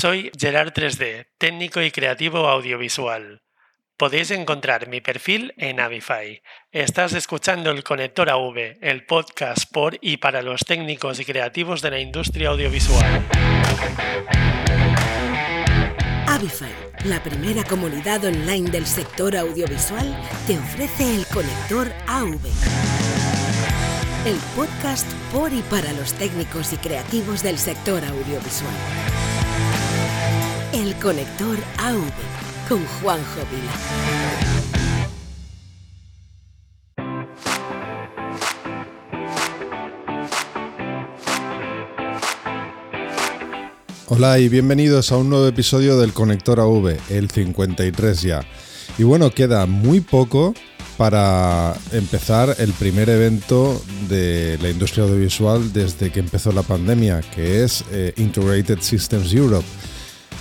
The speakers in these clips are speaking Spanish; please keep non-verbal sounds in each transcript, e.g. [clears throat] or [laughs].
Soy Gerard 3D, técnico y creativo audiovisual. Podéis encontrar mi perfil en Avify. Estás escuchando el Conector AV, el podcast por y para los técnicos y creativos de la industria audiovisual. Avify, la primera comunidad online del sector audiovisual, te ofrece el Conector AV. El podcast por y para los técnicos y creativos del sector audiovisual. El Conector AV con Juanjo Vila. Hola y bienvenidos a un nuevo episodio del Conector AV, el 53 ya. Y bueno, queda muy poco para empezar el primer evento de la industria audiovisual desde que empezó la pandemia, que es eh, Integrated Systems Europe,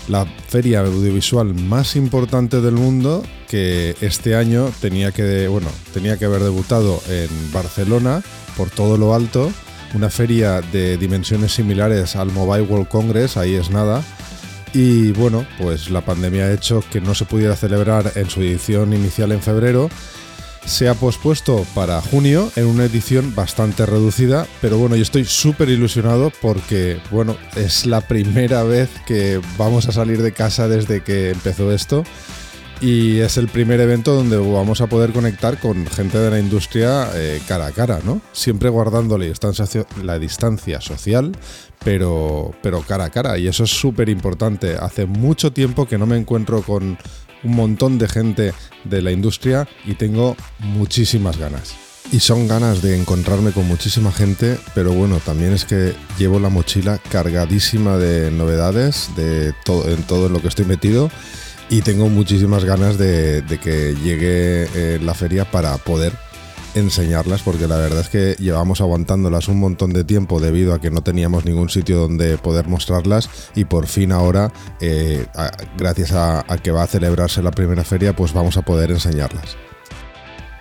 la feria audiovisual más importante del mundo que este año tenía que, bueno, tenía que haber debutado en Barcelona por todo lo alto, una feria de dimensiones similares al Mobile World Congress, ahí es nada. Y bueno, pues la pandemia ha hecho que no se pudiera celebrar en su edición inicial en febrero se ha pospuesto para junio en una edición bastante reducida, pero bueno, yo estoy súper ilusionado porque, bueno, es la primera vez que vamos a salir de casa desde que empezó esto y es el primer evento donde vamos a poder conectar con gente de la industria eh, cara a cara, ¿no? Siempre guardando la distancia, la distancia social, pero, pero cara a cara y eso es súper importante. Hace mucho tiempo que no me encuentro con un montón de gente de la industria y tengo muchísimas ganas. Y son ganas de encontrarme con muchísima gente, pero bueno, también es que llevo la mochila cargadísima de novedades de todo, en todo lo que estoy metido y tengo muchísimas ganas de, de que llegue eh, la feria para poder enseñarlas porque la verdad es que llevamos aguantándolas un montón de tiempo debido a que no teníamos ningún sitio donde poder mostrarlas y por fin ahora, eh, gracias a, que va a celebrarse la primera feria, pues vamos a poder enseñarlas.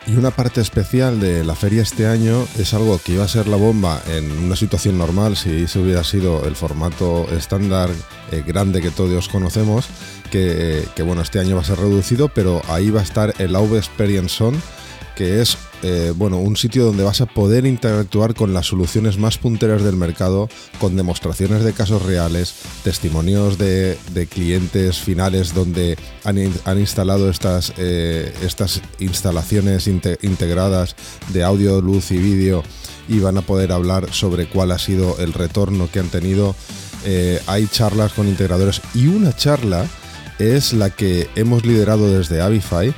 Y una parte especial de la feria este año es algo que iba a ser la bomba en una situación normal si ese hubiera sido el formato estándar eh, grande que todos conocemos, que, que, bueno, este año va a ser reducido, pero ahí va a estar el AV Experience On, que es eh, bueno, un sitio donde vas a poder interactuar con las soluciones más punteras del mercado, con demostraciones de casos reales, testimonios de, clientes finales donde han, han instalado estas, eh, estas instalaciones inte integradas de audio, luz y vídeo y van a poder hablar sobre cuál ha sido el retorno que han tenido. Eh, hay charlas con integradores y una charla es la que hemos liderado desde Avify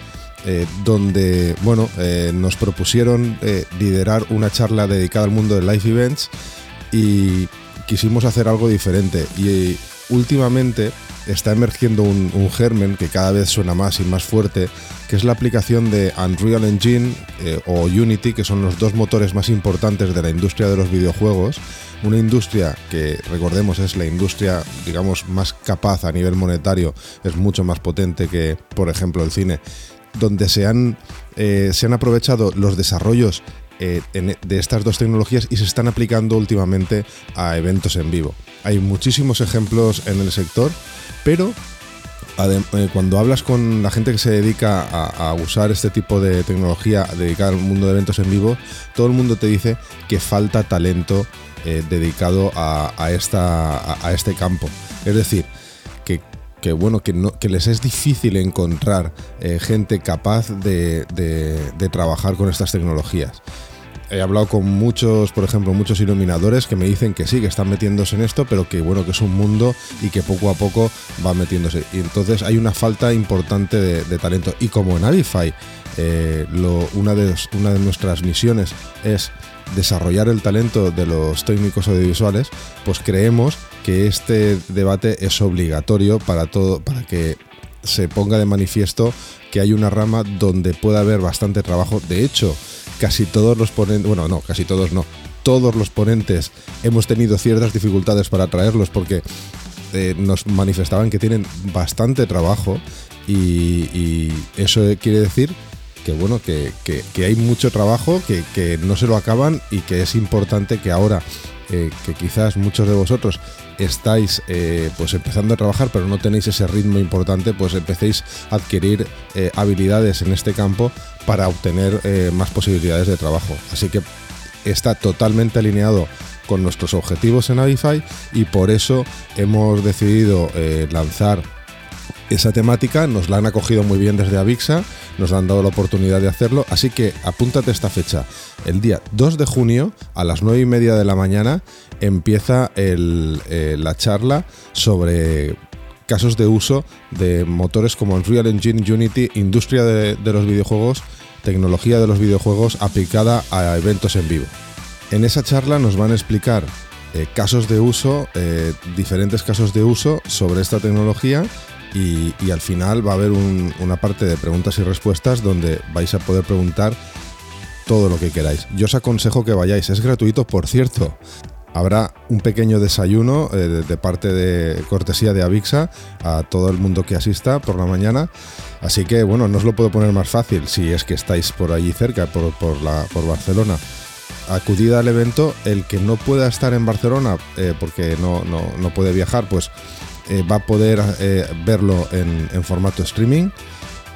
eh, donde bueno, eh, nos propusieron eh, liderar una charla dedicada al mundo de live events y quisimos hacer algo diferente. Y últimamente está emergiendo un, germen que cada vez suena más y más fuerte, que es la aplicación de Unreal Engine eh, o Unity, que son los dos motores más importantes de la industria de los videojuegos. Una industria que, recordemos, es la industria, digamos, más capaz a nivel monetario, es mucho más potente que, por ejemplo, el cine donde se han, eh, se han aprovechado los desarrollos eh, de estas dos tecnologías y se están aplicando últimamente a eventos en vivo. Hay muchísimos ejemplos en el sector, pero eh, cuando hablas con la gente que se dedica a, usar este tipo de tecnología dedicada al mundo de eventos en vivo, todo el mundo te dice que falta talento dedicado a, esta, a este campo. Es decir, que bueno, que, no, que les es difícil encontrar eh, gente capaz de, de, trabajar con estas tecnologías. He hablado con muchos, por ejemplo, muchos iluminadores que me dicen que sí, que están metiéndose en esto, pero que bueno, que es un mundo y que poco a poco va metiéndose. Y entonces hay una falta importante de, talento. Y como en Avify, eh, una, de, una de nuestras misiones es desarrollar el talento de los técnicos audiovisuales, pues creemos que este debate es obligatorio para todo, para que se ponga de manifiesto que hay una rama donde puede haber bastante trabajo. De hecho, casi todos los ponentes, bueno, no, casi todos no, todos los ponentes hemos tenido ciertas dificultades para traerlos porque eh, nos manifestaban que tienen bastante trabajo y, eso quiere decir que bueno, que, que, que hay mucho trabajo, que, que, no se lo acaban y que es importante que ahora eh, que quizás muchos de vosotros estáis eh, pues empezando a trabajar pero no tenéis ese ritmo importante, pues empecéis a adquirir eh, habilidades en este campo para obtener más posibilidades de trabajo. Así que está totalmente alineado con nuestros objetivos en Avify y por eso hemos decidido lanzar esa temática, nos la han acogido muy bien desde Avixa, nos han dado la oportunidad de hacerlo, así que apúntate esta fecha. El día 2 de junio a las 9 y media de la mañana empieza eh, la charla sobre casos de uso de motores como Unreal Engine, Unity, industria de, los videojuegos, tecnología de los videojuegos aplicada a eventos en vivo. En esa charla nos van a explicar eh, casos de uso, eh, diferentes casos de uso sobre esta tecnología y, al final va a haber una parte de preguntas y respuestas donde vais a poder preguntar todo lo que queráis. Yo os aconsejo que vayáis, es gratuito por cierto. Habrá un pequeño desayuno eh, de parte de cortesía de Avixa a todo el mundo que asista por la mañana. Así que bueno, no os lo puedo poner más fácil si es que estáis por allí cerca, por, Barcelona acudid al evento. El que no pueda estar en Barcelona eh, porque no, no, no, puede viajar, pues eh, va a poder eh, verlo en, formato streaming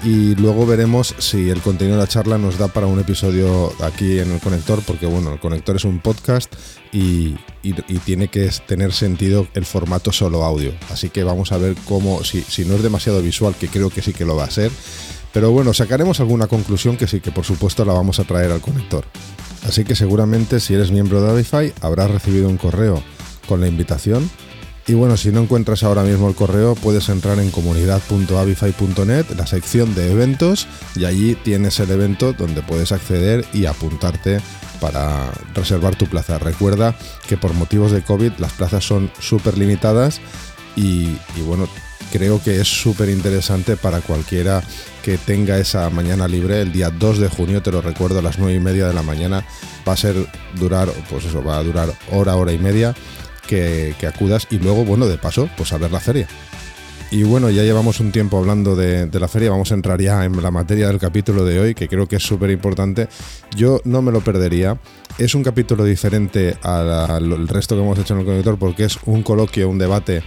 y luego veremos si el contenido de la charla nos da para un episodio aquí en el conector, porque bueno, el conector es un podcast y, tiene que tener sentido el formato solo audio. Así que vamos a ver cómo, si, si, no es demasiado visual, que creo que sí que lo va a ser, pero bueno, sacaremos alguna conclusión que sí que por supuesto la vamos a traer al conector. Así que seguramente si eres miembro de Avify habrás recibido un correo con la invitación y bueno, si no encuentras ahora mismo el correo, puedes entrar en comunidad.avify.net, la sección de eventos, y allí tienes el evento donde puedes acceder y apuntarte para reservar tu plaza. Recuerda que por motivos de COVID las plazas son súper limitadas y, bueno, creo que es súper interesante para cualquiera que tenga esa mañana libre. El día 2 de junio, te lo recuerdo, a las 9 y media de la mañana, va a ser durar, pues eso, va a durar hora, hora y media que, acudas y luego, bueno, de paso, pues a ver la feria. Y bueno, ya llevamos un tiempo hablando de, la feria, vamos a entrar ya en la materia del capítulo de hoy, que creo que es súper importante. Yo no me lo perdería. Es un capítulo diferente al resto que hemos hecho en el conector porque es un coloquio, un debate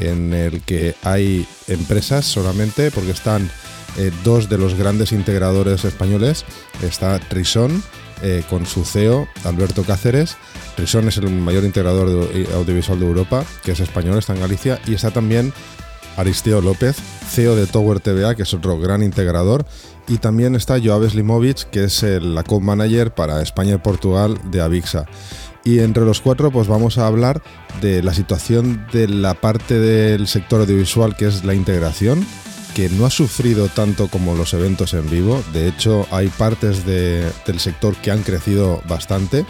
en el que hay empresas solamente, porque están eh, dos de los grandes integradores españoles. Está Trison, eh, con su CEO, Alberto Cáceres. Rison es el mayor integrador audiovisual de Europa, que es español, está en Galicia, y está también Aristeo López, CEO de Tower TVA, que es otro gran integrador, y también está Joaves Limovic, que es el, la co-manager para España y Portugal de Avixa. Y entre los cuatro, pues vamos a hablar de la situación de la parte del sector audiovisual que es la integración, que no ha sufrido tanto como los eventos en vivo. De hecho, hay partes del sector que han crecido bastante.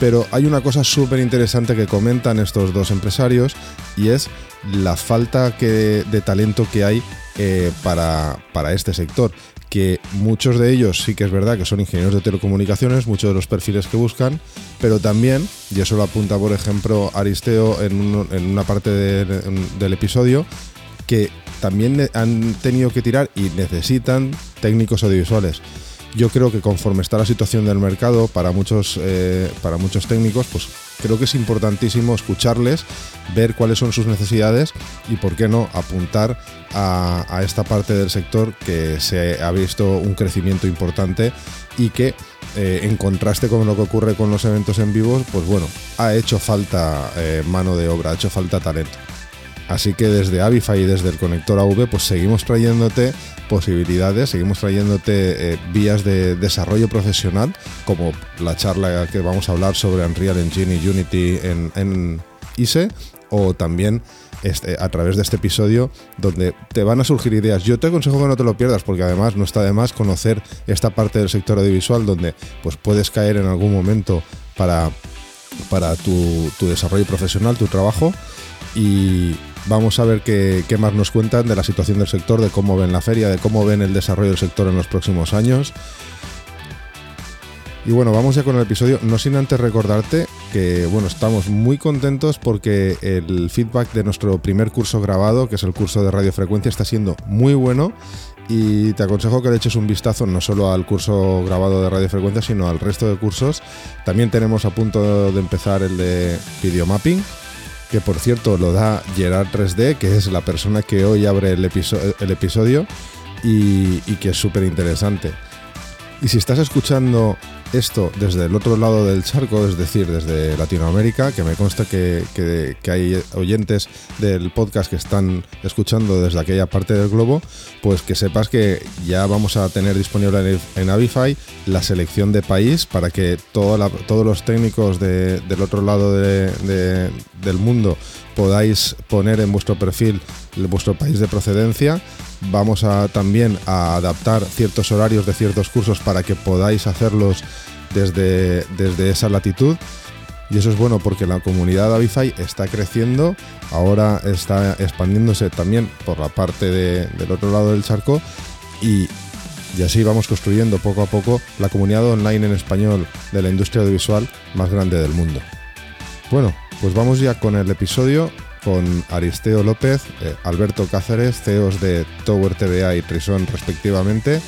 Pero hay una cosa súper interesante que comentan estos dos empresarios y es la falta de talento que hay eh, para, para este sector que muchos de ellos sí que es verdad que son ingenieros de telecomunicaciones, muchos de los perfiles que buscan, pero también, y eso lo apunta por ejemplo Aristeo en, en una parte del episodio, que también han tenido que tirar y necesitan técnicos audiovisuales. Yo creo que conforme está la situación del mercado para muchos, eh, para muchos técnicos, pues creo que es importantísimo escucharles, ver cuáles son sus necesidades y, por qué no, apuntar a, esta parte del sector que se ha visto un crecimiento importante y que, eh, en contraste con lo que ocurre con los eventos en vivo, pues bueno, ha hecho falta eh, mano de obra, ha hecho falta talento. Así que desde Avify y desde el conector AV, pues seguimos trayéndote posibilidades, seguimos trayéndote eh, vías de desarrollo profesional, como la charla que vamos a hablar sobre Unreal Engine y Unity en, ISE, o también este, a través de este episodio donde te van a surgir ideas. Yo te aconsejo que no te lo pierdas porque además no está de más conocer esta parte del sector audiovisual donde pues puedes caer en algún momento para, para tu, tu desarrollo profesional, tu trabajo y, Vamos a ver qué, más nos cuentan de la situación del sector, de cómo ven la feria, de cómo ven el desarrollo del sector en los próximos años. Y bueno, vamos ya con el episodio, no sin antes recordarte que bueno, estamos muy contentos porque el feedback de nuestro primer curso grabado, que es el curso de radiofrecuencia, está siendo muy bueno y te aconsejo que le eches un vistazo no solo al curso grabado de radiofrecuencia, sino al resto de cursos. También tenemos a punto de empezar el de videomapping, que por cierto lo da Gerard 3D, que es la persona que hoy abre el, episodio y, y que es súper interesante. Y si estás escuchando esto desde el otro lado del charco, es decir, desde Latinoamérica, que me consta que, hay oyentes del podcast que están escuchando desde aquella parte del globo, pues que sepas que ya vamos a tener disponible en, Avify la selección de país para que todos los técnicos del otro lado del mundo podáis poner en vuestro perfil vuestro país de procedencia. Vamos a también a adaptar ciertos horarios de ciertos cursos para que podáis hacerlos desde, desde esa latitud. Y eso es bueno porque la comunidad de Avify está creciendo, ahora está expandiéndose también por la parte del otro lado del charco y, y así vamos construyendo poco a poco la comunidad online en español de la industria audiovisual más grande del mundo. Bueno, pues vamos ya con el episodio con Aristeo López, eh, Alberto Cáceres, CEOs de Tower TVA y Trison respectivamente,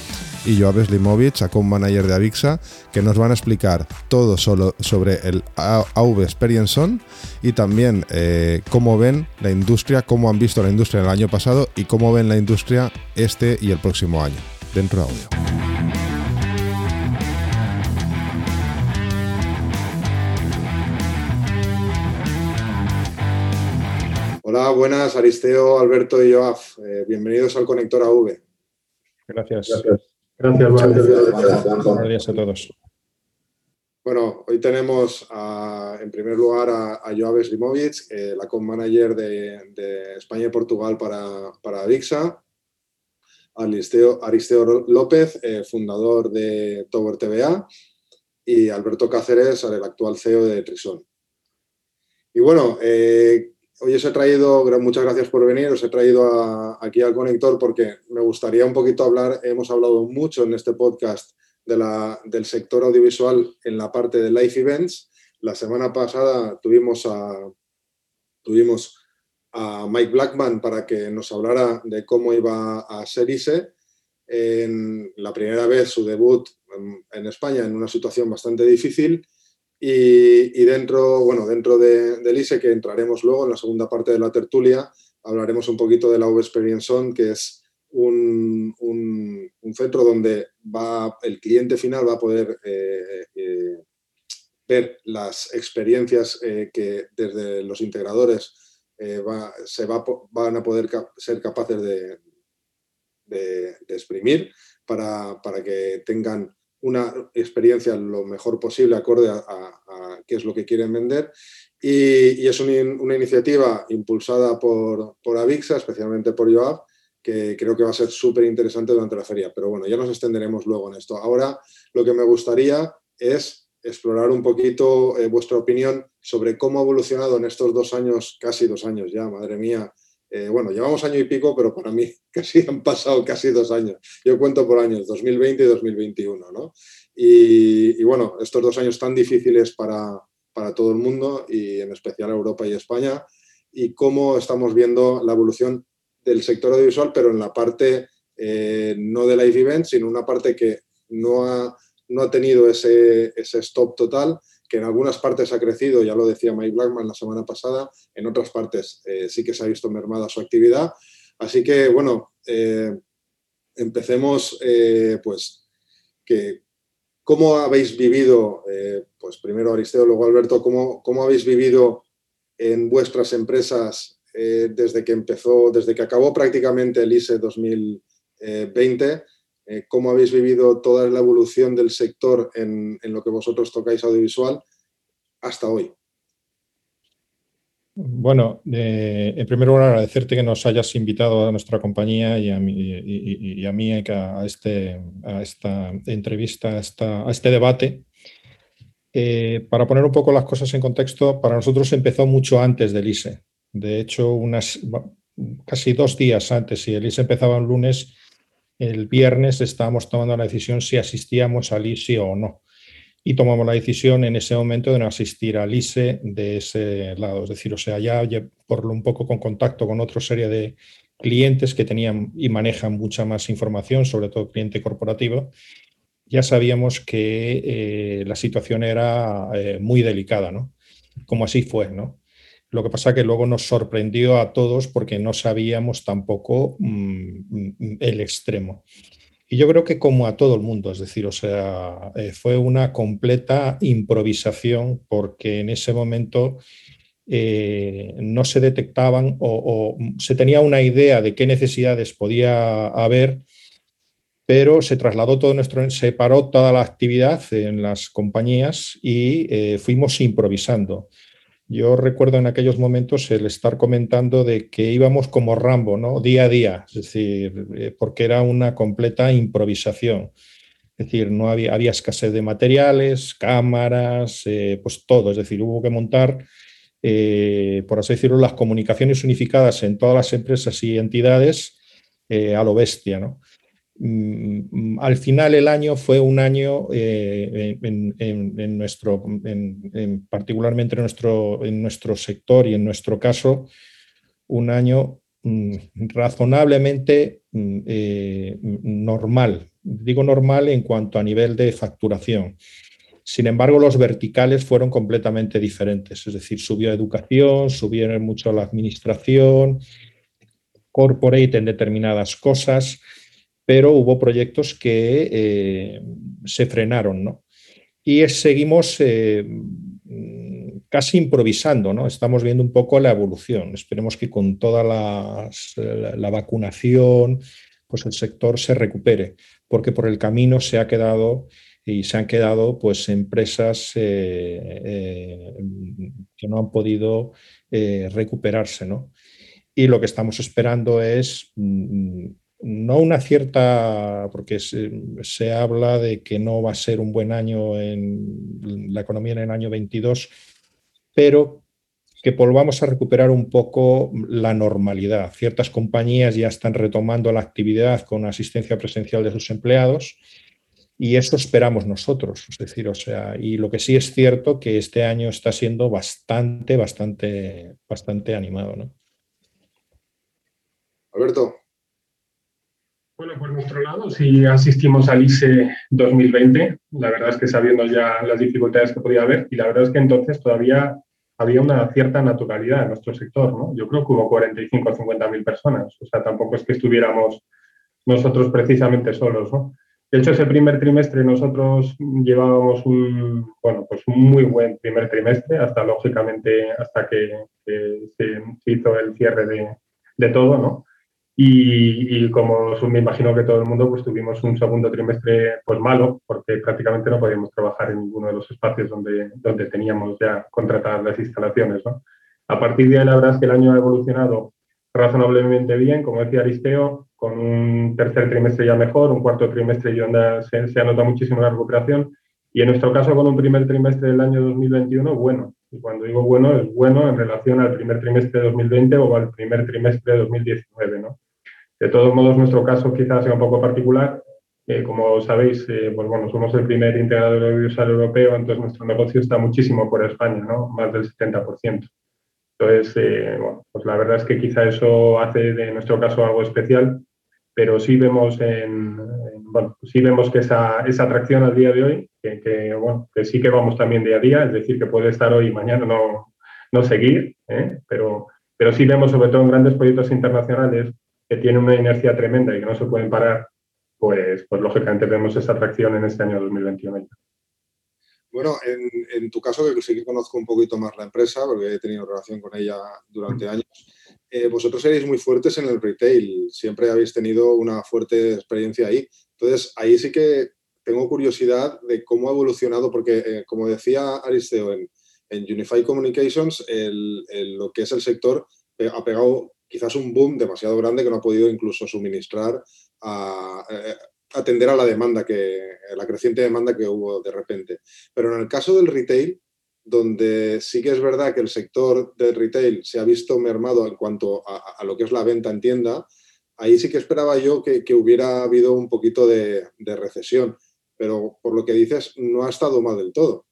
y Joab Slimovic, account manager de Avixa, que nos van a explicar todo solo sobre el AV Experience On y también eh, cómo ven la industria, cómo han visto la industria el año pasado y cómo ven la industria este y el próximo año. Dentro de audio. Hola, buenas, Aristeo, Alberto y Joaf. Eh, bienvenidos al Conector AV. Gracias. Gracias. Gracias, Buenos días a todos. Bueno, hoy tenemos en primer lugar a, a Joab Slimovic, eh, la co-manager de, España y Portugal para, para Adixa, Aristeo, Aristeo López, eh, fundador de Tower TVA, y Alberto Cáceres, el actual CEO de Trison. Y bueno, eh, hoy os he traído, muchas gracias por venir, os he traído aquí al conector porque me gustaría un poquito hablar, hemos hablado mucho en este podcast del sector audiovisual en la parte de live events. La semana pasada tuvimos a, tuvimos a Mike Blackman para que nos hablara de cómo iba a ser ISE. En la primera vez su debut en España en una situación bastante difícil y, dentro, bueno, dentro de, del ISE, que entraremos luego en la segunda parte de la tertulia, hablaremos un poquito de la Web Experience On, que es un, un, centro donde va, el cliente final va a poder eh, eh, ver las experiencias eh, que desde los integradores se va, van a poder ser capaces de, de, de exprimir para, para, que tengan una experiencia lo mejor posible acorde a, qué es lo que quieren vender. Y, es una iniciativa impulsada por, por Avixa, especialmente por Joab, que creo que va a ser súper interesante durante la feria. Pero bueno, ya nos extenderemos luego en esto. Ahora lo que me gustaría es explorar un poquito eh, vuestra opinión sobre cómo ha evolucionado en estos dos años, casi dos años ya, madre mía, eh, bueno, llevamos año y pico, pero para mí [laughs] casi han pasado casi dos años. Yo cuento por años, 2020 y 2021, ¿no? Y, bueno, estos dos años tan difíciles para, todo el mundo y en especial Europa y España, y cómo estamos viendo la evolución del sector audiovisual, pero en la parte eh, no de live event, sino una parte que no ha, no ha tenido ese, ese stop total que en algunas partes ha crecido, ya lo decía Mike Blackman la semana pasada, en otras partes eh, sí que se ha visto mermada su actividad. Así que, bueno, eh, empecemos, eh, pues, que, ¿cómo habéis vivido, pues primero Aristeo, luego Alberto, ¿cómo, cómo habéis vivido en vuestras empresas desde que empezó, desde que acabó prácticamente el ISE 2020? Eh, cómo habéis vivido toda la evolución del sector en, lo que vosotros tocáis audiovisual hasta hoy. Bueno, eh, en primer lugar agradecerte que nos hayas invitado a nuestra compañía y a mí, a, este, a esta entrevista, a, este debate. Eh, para poner un poco las cosas en contexto, para nosotros empezó mucho antes del ISE. De hecho, unas, casi dos días antes, si el ISE empezaba el lunes, el viernes estábamos tomando la decisión si asistíamos al ISE o no. Y tomamos la decisión en ese momento de no asistir al ISE de ese lado. Es decir, o sea, ya por un poco con contacto con otra serie de, clientes que tenían y manejan mucha más información, sobre todo cliente corporativo, ya sabíamos que eh, la situación era eh, muy delicada, ¿no? Como así fue, ¿no? Lo que pasa que luego nos sorprendió a todos porque no sabíamos tampoco mm, el extremo. Y yo creo que como a todo el mundo, es decir, o sea, eh, fue una completa improvisación porque en ese momento eh, no se detectaban o, se tenía una idea de qué necesidades podía haber, pero se trasladó todo nuestro, se paró toda la actividad en las compañías y eh, fuimos improvisando. Yo recuerdo en aquellos momentos el estar comentando de que íbamos como Rambo, ¿no? Día a día, es decir, eh, porque era una completa improvisación. Es decir, no había, escasez de materiales, cámaras, pues todo. Es decir, hubo que montar eh, por así decirlo, las comunicaciones unificadas en todas las empresas y entidades eh, a lo bestia. ¿no? Mm, al final el año fue un año, eh, en, nuestro, particularmente en nuestro, en nuestro sector y en nuestro caso, un año mm, razonablemente mm, normal. Digo normal en cuanto a nivel de facturación. Sin embargo, los verticales fueron completamente diferentes, es decir, subió educación, subieron mucho la administración, corporate en determinadas cosas, pero hubo proyectos que eh, se frenaron, ¿no? Y seguimos eh, casi improvisando, ¿no? Estamos viendo un poco la evolución. Esperemos que con toda la vacunación, pues el sector se recupere, porque por el camino se ha quedado y se han quedado pues empresas eh, que no han podido recuperarse. ¿no? Y lo que estamos esperando es mm, no una cierta, porque se, habla de que no va a ser un buen año en la economía en el año 22, pero que volvamos a recuperar un poco la normalidad. Ciertas compañías ya están retomando la actividad con asistencia presencial de sus empleados y eso esperamos nosotros, es decir, o sea, y lo que sí es cierto que este año está siendo bastante, bastante, bastante animado, ¿no? Alberto. Bueno, por nuestro lado, si asistimos al ISE 2020, la verdad es que sabiendo ya las dificultades que podía haber, y la verdad es que entonces todavía había una cierta naturalidad en nuestro sector, ¿no? Yo creo que hubo 45 o 50 mil personas, o sea, tampoco es que estuviéramos nosotros precisamente solos, ¿no? De hecho, ese primer trimestre nosotros llevábamos un, bueno, pues un muy buen primer trimestre, hasta lógicamente, hasta que, se, hizo el cierre de, todo, ¿no? Y, como me imagino que todo el mundo, pues tuvimos un segundo trimestre pues malo, porque prácticamente no podíamos trabajar en ninguno de los espacios donde, donde teníamos ya contratadas las instalaciones, ¿no? A partir de ahí, la verdad es que el año ha evolucionado razonablemente bien, como decía Aristeo, con un tercer trimestre ya mejor, un cuarto trimestre ya se, se notado muchísimo la recuperación y en nuestro caso con un primer trimestre del año 2021 bueno. Y cuando digo bueno, es bueno en relación al primer trimestre de 2020 o al primer trimestre de 2019. ¿no? De todos modos, nuestro caso quizás sea un poco particular. Eh, como sabéis, eh, pues bueno, somos el primer integrador audiovisual europeo, entonces nuestro negocio está muchísimo por España, ¿no? más del 70%. Entonces, eh, bueno, pues la verdad es que quizá eso hace de nuestro caso algo especial pero sí vemos, en, bueno, sí vemos que esa, esa, atracción al día de hoy, que, bueno, que sí que vamos también día a día, es decir, que puede estar hoy y mañana no, no seguir, ¿eh? pero, pero sí vemos sobre todo en grandes proyectos internacionales que tienen una inercia tremenda y que no se pueden parar, pues, pues lógicamente vemos esa atracción en este año 2021. Bueno, en, en, tu caso, que sí que conozco un poquito más la empresa, porque he tenido relación con ella durante años, eh, vosotros seréis muy fuertes en el retail, siempre habéis tenido una fuerte experiencia ahí. Entonces, ahí sí que tengo curiosidad de cómo ha evolucionado, porque eh, como decía Aristeo, en, en Unified Communications, lo que es el sector ha pegado quizás un boom demasiado grande que no ha podido incluso suministrar a, eh, atender a la demanda que la creciente demanda que hubo de repente. Pero en el caso del retail, donde sí que es verdad que el sector del retail se ha visto mermado en cuanto a, lo que es la venta en tienda, ahí sí que esperaba yo que, hubiera habido un poquito de, recesión, pero por lo que dices, no ha estado mal del todo.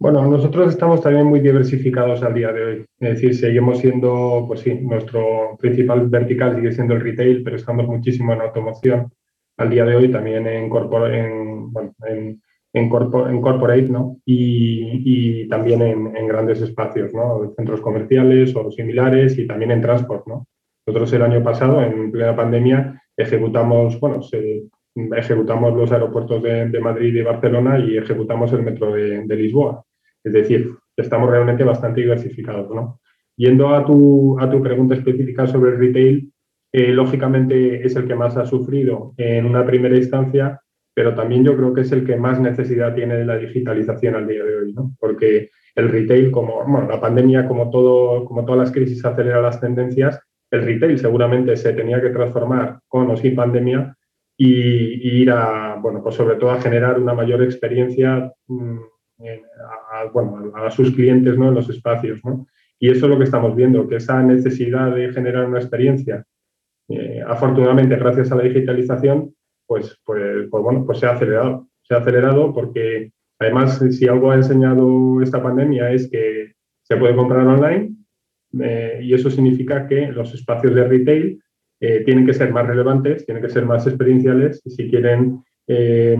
Bueno, nosotros estamos también muy diversificados al día de hoy. Es decir, seguimos siendo, pues sí, nuestro principal vertical sigue siendo el retail, pero estamos muchísimo en automoción al día de hoy, también en, en, bueno, en, en, corporate, ¿no? Y, también en, grandes espacios, ¿no? Centros comerciales o similares y también en transporte, ¿no? Nosotros el año pasado, en plena pandemia, ejecutamos, bueno, ejecutamos los aeropuertos de, Madrid y Barcelona y ejecutamos el metro de, Lisboa. Es decir, estamos realmente bastante diversificados, ¿no? Yendo a tu, a tu pregunta específica sobre el retail, eh, lógicamente es el que más ha sufrido en una primera instancia, pero también yo creo que es el que más necesidad tiene de la digitalización al día de hoy, ¿no? Porque el retail, como bueno, la pandemia, como, todo, como todas las crisis acelera las tendencias, el retail seguramente se tenía que transformar con o sin pandemia y, ir a, bueno, pues sobre todo a generar una mayor experiencia mm, a, bueno, a, sus clientes ¿no? en los espacios. ¿no? Y eso es lo que estamos viendo, que esa necesidad de generar una experiencia, eh, afortunadamente gracias a la digitalización, pues, pues, pues, bueno, pues se ha acelerado. Se ha acelerado porque además si algo ha enseñado esta pandemia es que se puede comprar online eh, y eso significa que los espacios de retail eh, tienen que ser más relevantes, tienen que ser más experienciales si quieren eh,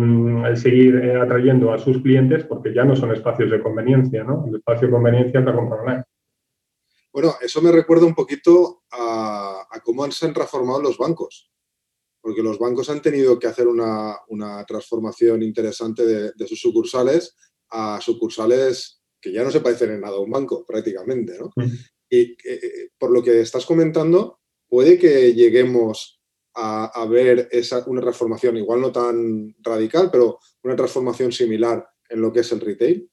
seguir atrayendo a sus clientes porque ya no son espacios de conveniencia, ¿no? El espacio de conveniencia es la compra online. Bueno, eso me recuerda un poquito a, cómo se han transformado los bancos, porque los bancos han tenido que hacer una, transformación interesante de, sus sucursales a sucursales que ya no se parecen en nada a un banco, prácticamente, ¿no? Y por lo que estás comentando, puede que lleguemos a, ver esa, una transformación, igual no tan radical, pero una transformación similar en lo que es el retail?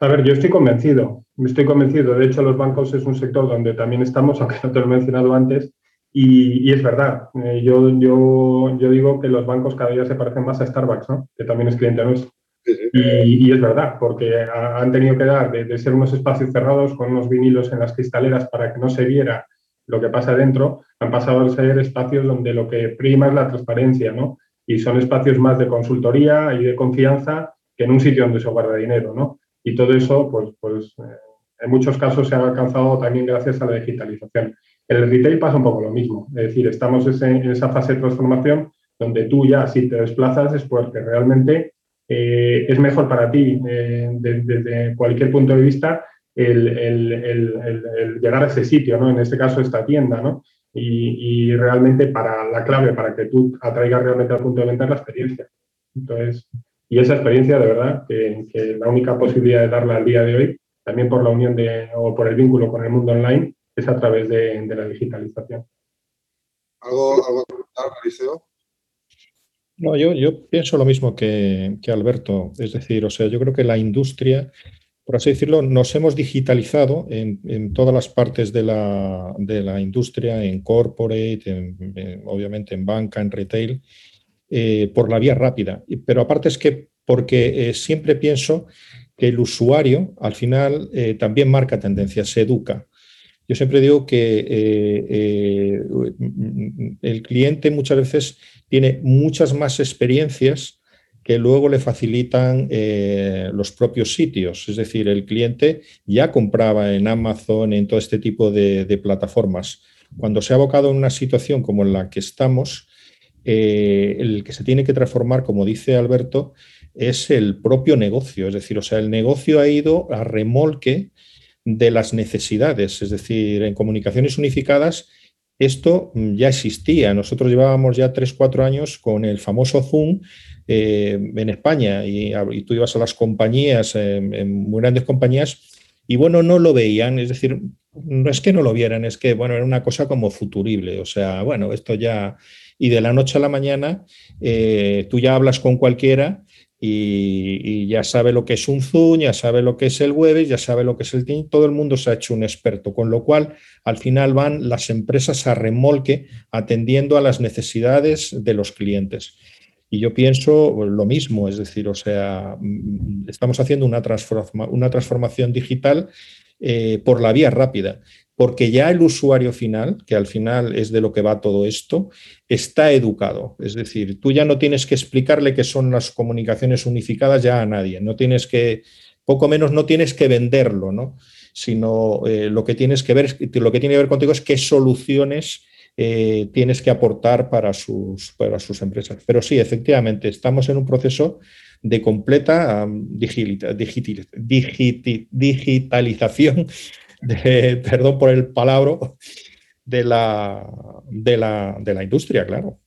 A ver, yo estoy convencido, estoy convencido. De hecho, los bancos es un sector donde también estamos, [laughs] aunque no te lo he mencionado antes, y, es verdad. Eh, yo, yo, yo digo que los bancos cada día se parecen más a Starbucks, ¿no? que también es cliente nuestro. Y, es verdad, porque han tenido que dar de, de, ser unos espacios cerrados con unos vinilos en las cristaleras para que no se viera lo que pasa dentro, han pasado a ser espacios donde lo que prima es la transparencia, ¿no? Y son espacios más de consultoría y de confianza que en un sitio donde se guarda dinero, ¿no? Y todo eso, pues, pues eh, en muchos casos se ha alcanzado también gracias a la digitalización. En el retail pasa un poco lo mismo, es decir, estamos en esa fase de transformación donde tú ya si te desplazas es porque realmente eh, es mejor para ti eh, desde cualquier punto de vista el, llegar a ese sitio, ¿no? En este caso, esta tienda, ¿no? Y, realmente para la clave para que tú atraigas realmente al punto de venta es la experiencia. Entonces, y esa experiencia, de verdad, que, la única posibilidad de darla al día de hoy, también por la unión de, o por el vínculo con el mundo online, es a través de, la digitalización. ¿Algo, algo Mauricio? No, yo, yo pienso lo mismo que, que Alberto. Es decir, o sea, yo creo que la industria por así decirlo, nos hemos digitalizado en, todas las partes de la, industria, en corporate, obviamente en banca, en retail, eh, por la vía rápida. Pero aparte es que porque eh, siempre pienso que el usuario al final eh, también marca tendencias, se educa. Yo siempre digo que el cliente muchas veces tiene muchas más experiencias que luego le facilitan eh, los propios sitios. Es decir, el cliente ya compraba en Amazon, en todo este tipo de, plataformas. Cuando se ha abocado en una situación como en la que estamos, eh, el que se tiene que transformar, como dice Alberto, es el propio negocio. Es decir, o sea, el negocio ha ido a remolque de las necesidades. Es decir, en comunicaciones unificadas esto ya existía. Nosotros llevábamos ya 3-4 años con el famoso Zoom eh, en España y, tú ibas a las compañías, en muy grandes compañías, y bueno, no lo veían, es decir, no es que no lo vieran, es que bueno, era una cosa como futurible, o sea, bueno, esto ya, y de la noche a la mañana eh, tú ya hablas con cualquiera y, ya sabe lo que es un Zoom, ya sabe lo que es el web, ya sabe lo que es el Team, todo el mundo se ha hecho un experto, con lo cual al final van las empresas a remolque atendiendo a las necesidades de los clientes. Y yo pienso lo mismo, es decir, o sea, mm, estamos haciendo una, una transformación digital eh, por la vía rápida, porque ya el usuario final, que al final es de lo que va todo esto, está educado. Es decir, tú ya no tienes que explicarle qué son las comunicaciones unificadas ya a nadie, no tienes que poco menos no tienes que venderlo, ¿no? sino eh, lo que tienes que ver, lo que tiene que ver contigo es qué soluciones eh, tienes que aportar para sus, para sus empresas. Pero sí, efectivamente, estamos en un proceso de completa digitalización, de, [laughs] perdón por el palabra, de la, de la, de la industria, claro.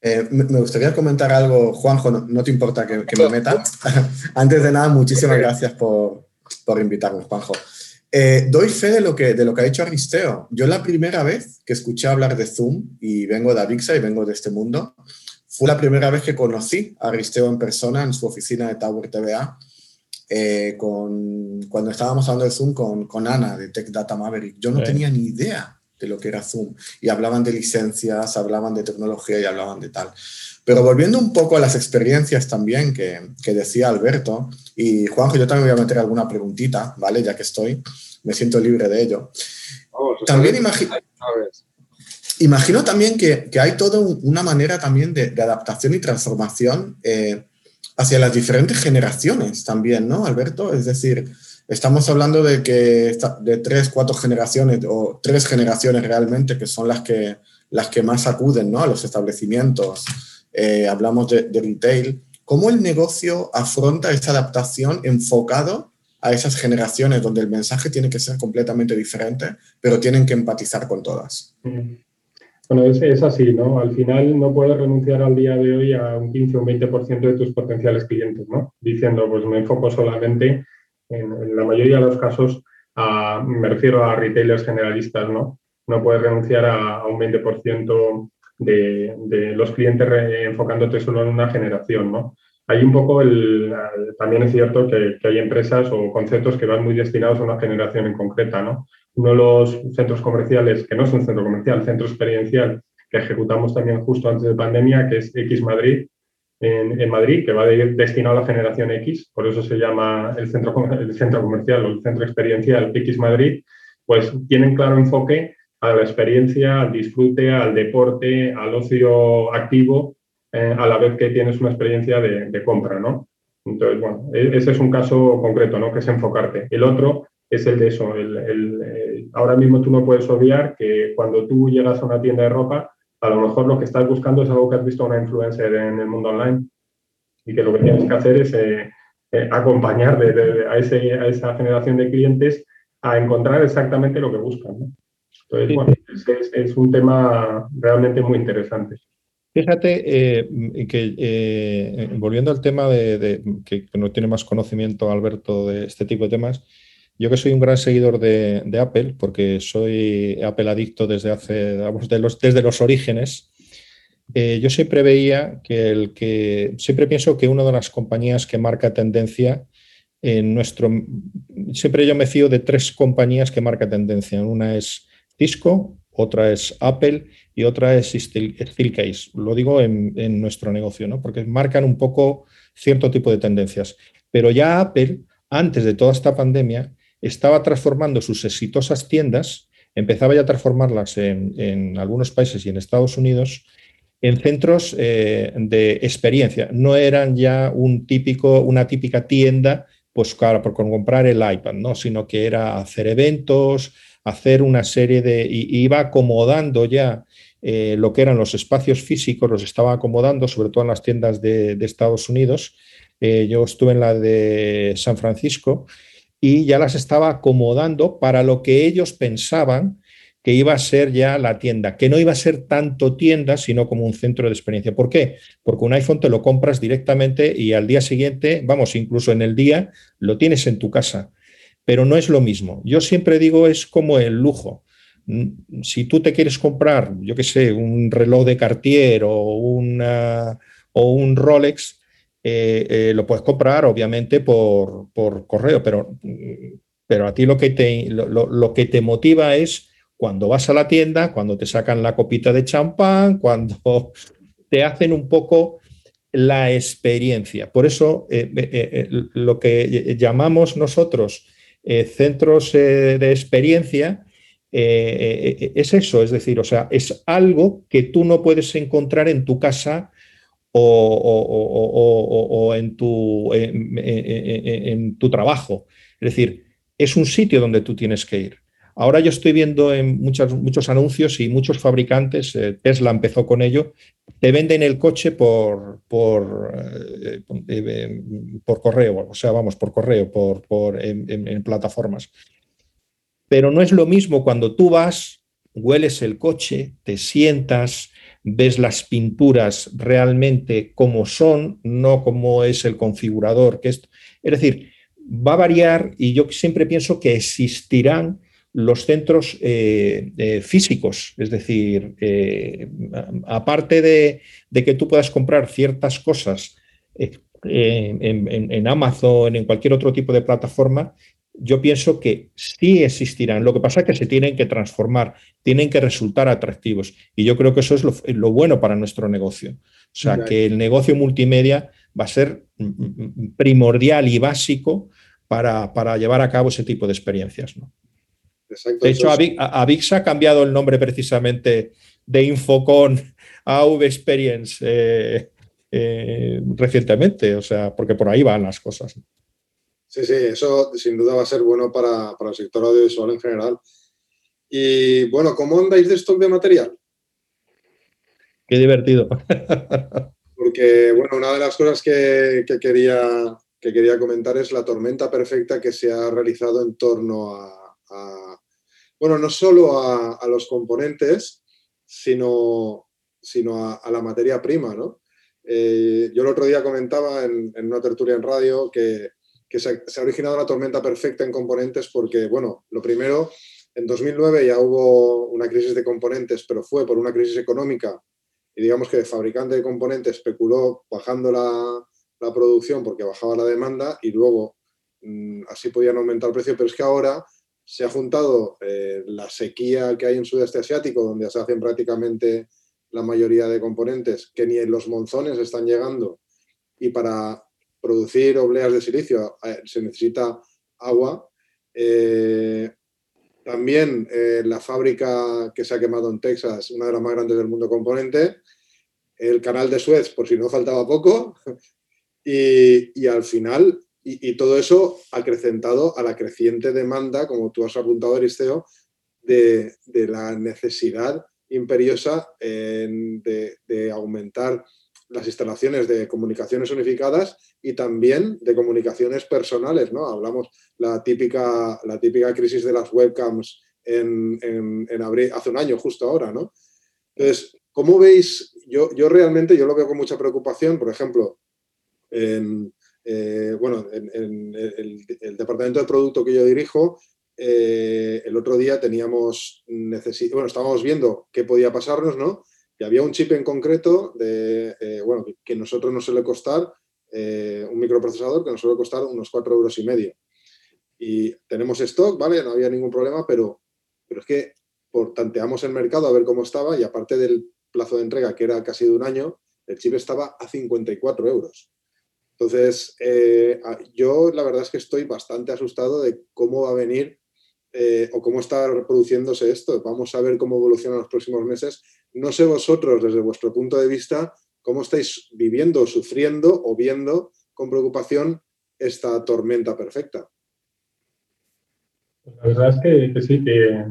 Eh, me gustaría comentar algo, Juanjo, no, te importa que, me meta. [laughs] Antes de nada, muchísimas gracias por, por invitarnos, Juanjo. Eh, doy fe de lo, que, de lo que ha dicho Aristeo. Yo la primera vez que escuché hablar de Zoom, y vengo de Avixa y vengo de este mundo, fue la primera vez que conocí a Aristeo en persona en su oficina de Tower TVA, eh, con, cuando estábamos hablando de Zoom con, con Ana de Tech Data Maverick. Yo no tenía ni idea de lo que era Zoom. Y hablaban de licencias, hablaban de tecnología y hablaban de tal. Pero volviendo un poco a las experiencias también que, que decía Alberto, y Juanjo, yo también voy a meter alguna preguntita, ¿vale? Ya que estoy, me siento libre de ello. también imagino... Imagino también que, que hay toda una manera también de, de adaptación y transformación eh, hacia las diferentes generaciones también, ¿no, Alberto? Es decir, Estamos hablando de que de tres, cuatro generaciones o tres generaciones realmente que son las que, las que más acuden ¿no? a los establecimientos. Eh, hablamos de, retail. ¿Cómo el negocio afronta esta adaptación enfocado a esas generaciones donde el mensaje tiene que ser completamente diferente, pero tienen que empatizar con todas? Bueno, es, así, ¿no? Al final no puedes renunciar al día de hoy a un 15 o un 20% de tus potenciales clientes, ¿no? Diciendo, pues me enfoco solamente en, la mayoría de los casos, me refiero a retailers generalistas, ¿no? No puedes renunciar a, un 20% de, de, los clientes enfocándote solo en una generación, ¿no? Hay un poco el, también es cierto que, hay empresas o conceptos que van muy destinados a una generación en concreta, ¿no? Uno de los centros comerciales, que no es un centro comercial, centro experiencial, que ejecutamos también justo antes de pandemia, que es X Madrid, en, Madrid, que va destinado a la generación X, por eso se llama el centro, el centro comercial o el centro experiencial X Madrid, pues tienen claro enfoque a la experiencia, al disfrute, al deporte, al ocio activo, eh, a la vez que tienes una experiencia de, compra, ¿no? Entonces, bueno, e, ese es un caso concreto, ¿no? Que es enfocarte. El otro es el de eso. el, ahora mismo tú no puedes obviar que cuando tú llegas a una tienda de ropa, a lo mejor lo que estás buscando es algo que has visto una influencer en el mundo online y que lo que tienes que hacer es eh, eh, acompañar a, esa generación de clientes a encontrar exactamente lo que buscan. Entonces, bueno, es, un tema realmente muy interesante. Fíjate eh, que, volviendo al tema de, que no tiene más conocimiento Alberto de este tipo de temas, yo que soy un gran seguidor de, Apple, porque soy Apple adicto desde hace, los, desde los orígenes, eh, yo siempre veía que el que, siempre pienso que una de las compañías que marca tendencia en nuestro, siempre yo me fío de tres compañías que marca tendencia. Una es Cisco, otra es Apple y otra es Steelcase. Lo digo en, nuestro negocio, ¿no? porque marcan un poco cierto tipo de tendencias. Pero ya Apple, antes de toda esta pandemia, estaba transformando sus exitosas tiendas, empezaba ya a transformarlas en, algunos países y en Estados Unidos en centros eh, de experiencia. No eran ya un típico, una típica tienda pues claro, por comprar el iPad, ¿no? sino que era hacer eventos, hacer una serie de... y iba acomodando ya eh, lo que eran los espacios físicos, los estaba acomodando, sobre todo en las tiendas de, Estados Unidos. Eh, yo estuve en la de San Francisco y ya las estaba acomodando para lo que ellos pensaban que iba a ser ya la tienda, que no iba a ser tanto tienda, sino como un centro de experiencia. ¿Por qué? Porque un iPhone te lo compras directamente y al día siguiente, vamos, incluso en el día, lo tienes en tu casa. Pero no es lo mismo. Yo siempre digo, es como el lujo. Mm, si tú te quieres comprar, yo qué sé, un reloj de Cartier o, una, o un Rolex, eh, eh, lo puedes comprar obviamente por, correo, pero, pero a ti lo que, te, lo, que te motiva es cuando vas a la tienda, cuando te sacan la copita de champán, [laughs] cuando te hacen un poco la experiencia. Por eso eh, lo que llamamos nosotros centros de experiencia es eso, es decir, o sea, es algo que tú no puedes encontrar en tu casa o, en, tu, en, tu, trabajo. Es decir, es un sitio donde tú tienes que ir. Ahora yo estoy viendo en muchos, muchos anuncios y muchos fabricantes, eh, Tesla empezó con ello, te venden el coche por, por, eh, eh, por correo, o sea, vamos, por correo, por, por en, plataformas. Pero no es lo mismo cuando tú vas, hueles el coche, te sientas, ves las pinturas realmente como son, no como es el configurador. Que es, es decir, va a variar y yo siempre pienso que existirán los centros eh, eh, físicos, es decir, eh, aparte de, que tú puedas comprar ciertas cosas en, en, Amazon, en cualquier otro tipo de plataforma, yo pienso que sí existirán. Lo que pasa es que se tienen que transformar, tienen que resultar atractivos. Y yo creo que eso es lo, bueno para nuestro negocio. O sea, que el negocio multimedia va a ser primordial y básico para, para llevar a cabo ese tipo de experiencias. ¿no? De hecho, Avix ha cambiado el nombre precisamente de Infocon [laughs] a V Experience eh, eh, recientemente, o sea, porque por ahí van las cosas. Sí, sí, eso sin duda va a ser bueno para, el sector audiovisual en general. Y bueno, ¿cómo andáis de stock de material? Qué divertido. [laughs] Porque, bueno, una de las cosas que, quería, que quería comentar es la tormenta perfecta que se ha realizado en torno a, bueno, no solo a, los componentes, sino, sino a, la materia prima, ¿no? Eh, yo el otro día comentaba en, una tertulia en radio que que se, ha originado la tormenta perfecta en componentes porque, bueno, lo primero, en 2009 ya hubo una crisis de componentes, pero fue por una crisis económica y digamos que el fabricante de componentes especuló bajando la, producción porque bajaba la demanda y luego mm, así podían aumentar el precio, pero es que ahora se ha juntado eh, la sequía que hay en sudeste asiático, donde se hacen prácticamente la mayoría de componentes, que ni en los monzones están llegando, y para producir obleas de silicio eh, se necesita agua. Eh, también la fábrica que se ha quemado en Texas, una de las más grandes del mundo componente, el canal de Suez, por si no faltaba poco, [laughs] y, al final, y, todo eso acrecentado a la creciente demanda, como tú has apuntado, Aristeo, de, la necesidad imperiosa de, de aumentar las instalaciones de comunicaciones unificadas y también de comunicaciones personales, ¿no? Hablamos la típica, la típica crisis de las webcams en, en, abril, hace un año, justo ahora, ¿no? Entonces, ¿cómo veis? Yo, yo realmente yo lo veo con mucha preocupación, por ejemplo, en, eh, bueno, en, el, departamento de producto que yo dirijo, eh, el otro día teníamos, bueno, estábamos viendo qué podía pasarnos, ¿no? Y había un chip en concreto de, eh, bueno, que nosotros nos suele costar, un microprocesador que nos suele costar unos 4 euros y medio. Y tenemos stock, ¿vale? No había ningún problema, pero, pero es que por, tanteamos el mercado a ver cómo estaba y aparte del plazo de entrega, que era casi de un año, el chip estaba a 54 euros. Entonces, eh, yo la verdad es que estoy bastante asustado de cómo va a venir o cómo está reproduciéndose esto. Vamos a ver cómo evoluciona en los próximos meses no sé vosotros, desde vuestro punto de vista, cómo estáis viviendo, sufriendo o viendo con preocupación esta tormenta perfecta. La verdad es que, sí, que,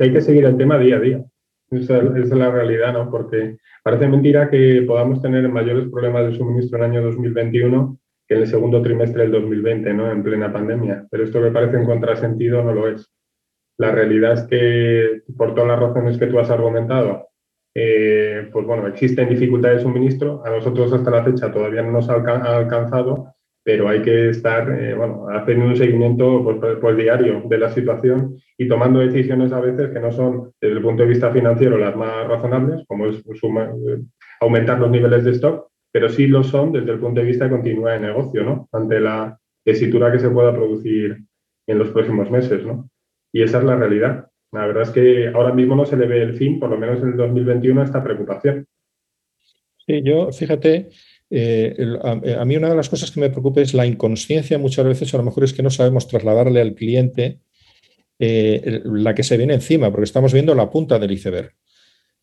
hay que seguir el tema día a día. Esa, es la realidad, ¿no? Porque parece mentira que podamos tener mayores problemas de suministro en el año 2021 que en el segundo trimestre del 2020, ¿no? En plena pandemia. Pero esto que parece un contrasentido no lo es. La realidad es que, por todas las razones que tú has argumentado, eh, pues bueno, existen dificultades de suministro. A nosotros hasta la fecha todavía no nos ha alcanzado, pero hay que estar, eh, bueno, haciendo un seguimiento pues, pues, diario de la situación y tomando decisiones a veces que no son, desde el punto de vista financiero, las más razonables, como es eh, aumentar los niveles de stock, pero sí lo son desde el punto de vista de continuidad de negocio, ¿no? Ante la tesitura que se pueda producir en los próximos meses, ¿no? Y esa es la realidad. La verdad es que ahora mismo no se le ve el fin, por lo menos en el 2021, a esta preocupación. Sí, yo, fíjate, eh, eh, a, mí una de las cosas que me preocupa es la inconsciencia muchas veces, a lo mejor es que no sabemos trasladarle al cliente eh, la que se viene encima, porque estamos viendo la punta del iceberg.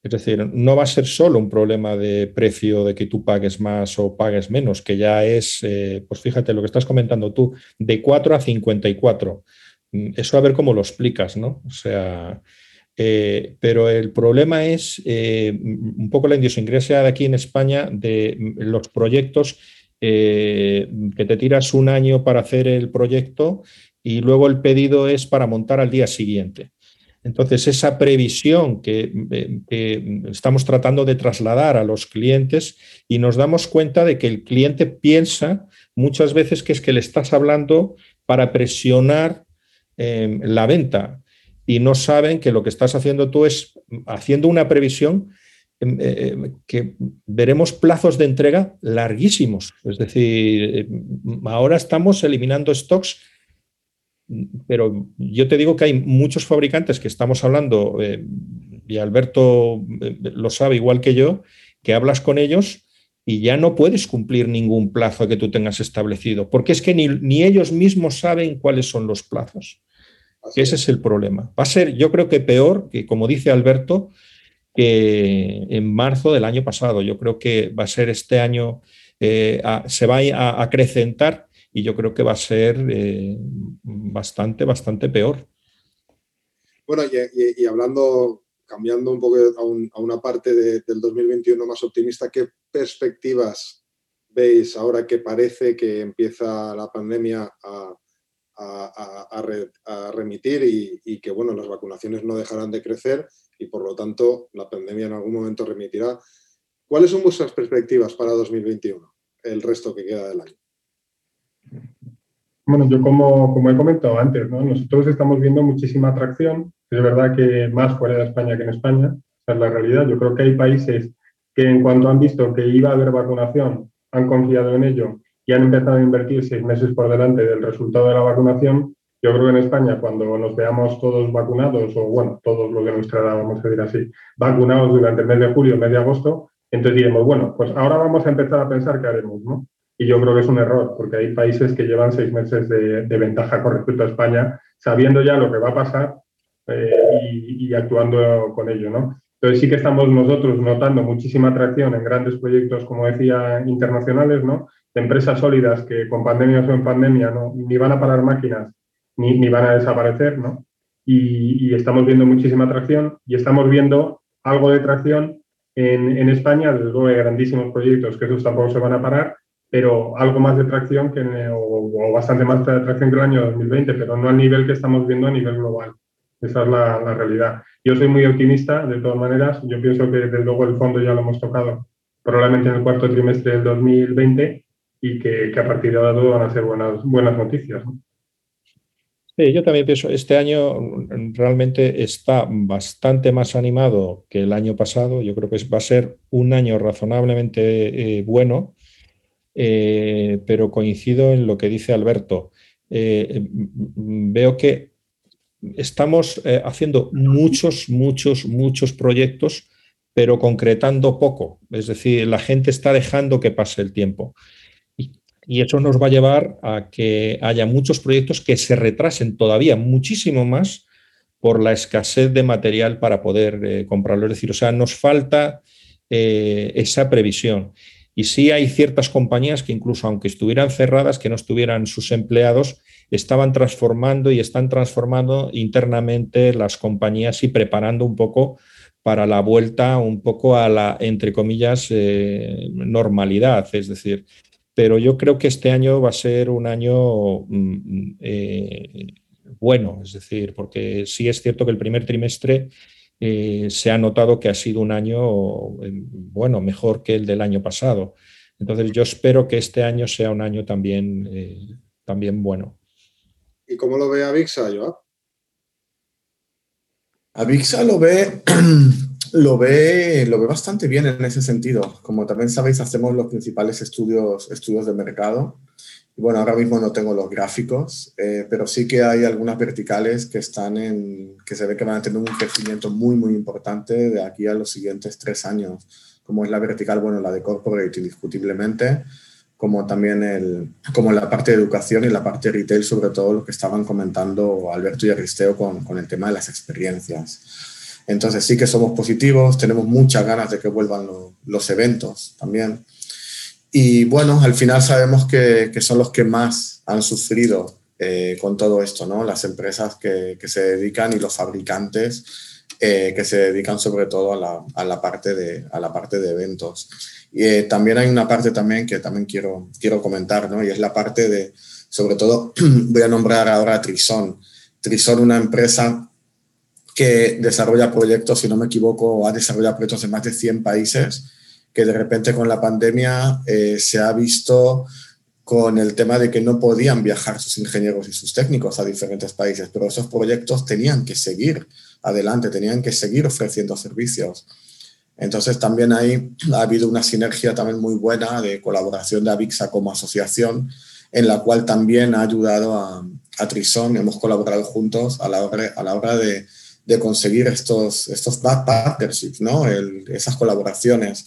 Es decir, no va a ser solo un problema de precio, de que tú pagues más o pagues menos, que ya es, pues fíjate lo que estás comentando tú, de 4 a 54. Mm, eso a ver cómo lo explicas, ¿no? O sea, eh, pero el problema es eh, un poco la idiosincrasia de aquí en España de los proyectos que te tiras un año para hacer el proyecto y luego el pedido es para montar al día siguiente. Entonces, esa previsión eh, que, estamos tratando de trasladar a los clientes y nos damos cuenta de que el cliente piensa muchas veces que es que le estás hablando para presionar la venta y no saben que lo que estás haciendo tú es haciendo una previsión em, eh, em, que veremos plazos de entrega larguísimos. Es decir, ahora estamos eliminando stocks pero yo te digo que hay muchos fabricantes que estamos hablando, y Alberto lo sabe igual que yo, que hablas con ellos y ya no puedes cumplir ningún plazo que tú tengas establecido, porque es que ni, ellos mismos saben cuáles son los plazos. Ese es el problema. Va a ser, yo creo que peor, que como dice Alberto, que en marzo del año pasado. Yo creo que va a ser este año, eh, se va a acrecentar y yo creo que va a ser eh, bastante, bastante peor. Bueno, y, hablando, cambiando un poco a, una parte del 2021 más optimista, ¿qué perspectivas veis ahora que parece que empieza la pandemia a, remitir y, y, que bueno, las vacunaciones no dejarán de crecer y por lo tanto la pandemia en algún momento remitirá? ¿Cuáles son vuestras perspectivas para 2021, el resto que queda del año? Bueno, yo como, como he comentado antes, ¿no? nosotros estamos viendo muchísima atracción. Es verdad que más fuera de España que en España, esa es la realidad. Yo creo que hay países que en cuanto han visto que iba a haber vacunación, han confiado en ello y han empezado a invertir seis meses por delante del resultado de la vacunación. Yo creo que en España, cuando nos veamos todos vacunados, o bueno, todos los de nuestra edad, vamos a decir así, vacunados durante el mes de julio, mes de agosto, entonces diremos, bueno, pues ahora vamos a empezar a pensar qué haremos, ¿no? Y yo creo que es un error, porque hay países que llevan seis meses de, ventaja con respecto a España, sabiendo ya lo que va a pasar eh, y, actuando con ello. ¿no? Entonces sí que estamos nosotros notando muchísima atracción en grandes proyectos, como decía, internacionales, ¿no? De empresas sólidas que con pandemia o en pandemia ¿no? ni van a parar máquinas ni, ni van a desaparecer. ¿no? Y, estamos viendo muchísima atracción y estamos viendo algo de tracción en, en España, desde luego hay grandísimos proyectos que esos tampoco se van a parar pero algo más de tracción que, o, bastante más de tracción que el año 2020, pero no al nivel que estamos viendo a nivel global. Esa es la, realidad. Yo soy muy optimista, de todas maneras. Yo pienso que desde luego el fondo ya lo hemos tocado probablemente en el cuarto trimestre del 2020 y que, a partir de ahora van a ser buenas, buenas noticias. Yo también pienso, este año realmente está bastante más animado que el año pasado. Yo creo que va a ser un año razonablemente eh, bueno eh, pero coincido en lo que dice Alberto. Eh, veo que estamos haciendo muchos, muchos, muchos proyectos, pero concretando poco. Es decir, la gente está dejando que pase el tiempo. Y, eso nos va a llevar a que haya muchos proyectos que se retrasen todavía muchísimo más por la escasez de material para poder comprarlo. Es decir, o sea, nos falta esa previsión. Y sí hay ciertas compañías que incluso aunque estuvieran cerradas, que no estuvieran sus empleados, estaban transformando y están transformando internamente las compañías y preparando un poco para la vuelta un poco a la, entre comillas, eh, normalidad. Es decir, pero yo creo que este año va a ser un año mm, eh, bueno, es decir, porque sí es cierto que el primer trimestre eh, se ha notado que ha sido un año, eh, bueno, mejor que el del año pasado. Entonces yo espero que este año sea un año también, eh, también bueno. ¿Y cómo lo ve Avixa, Joab? Avixa lo ve, [clears throat] lo, ve, lo ve bastante bien en ese sentido. Como también sabéis, hacemos los principales estudios, estudios de mercado bueno, ahora mismo no tengo los gráficos, eh, pero sí que hay algunas verticales que están en, que se ve que van a tener un crecimiento muy, muy importante de aquí a los siguientes tres años, como es la vertical, bueno, la de corporate indiscutiblemente, como también el, como la parte de educación y la parte de retail, sobre todo lo que estaban comentando Alberto y Aristeo con, con el tema de las experiencias. Entonces sí que somos positivos, tenemos muchas ganas de que vuelvan los eventos también. Y bueno, al final sabemos que, que son los que más han sufrido eh, con todo esto, ¿no? Las empresas que, que, se dedican y los fabricantes eh, que se dedican sobre todo a la, a la, parte, de, a la parte de eventos. Y eh, también hay una parte también que también quiero, quiero comentar, ¿no? Y es la parte de, sobre todo, [clears throat] voy a nombrar ahora a Trison. Trison, una empresa que desarrolla proyectos, si no me equivoco, ha desarrollado proyectos en más de 100 países, que de repente con la pandemia eh, se ha visto con el tema de que no podían viajar sus ingenieros y sus técnicos a diferentes países, pero esos proyectos tenían que seguir adelante, tenían que seguir ofreciendo servicios. Entonces también ahí ha habido una sinergia también muy buena de colaboración de Avixa como asociación, en la cual también ha ayudado a, a Trison, hemos colaborado juntos a la hora, a la hora de, de conseguir estos, estos partnerships, ¿no? esas colaboraciones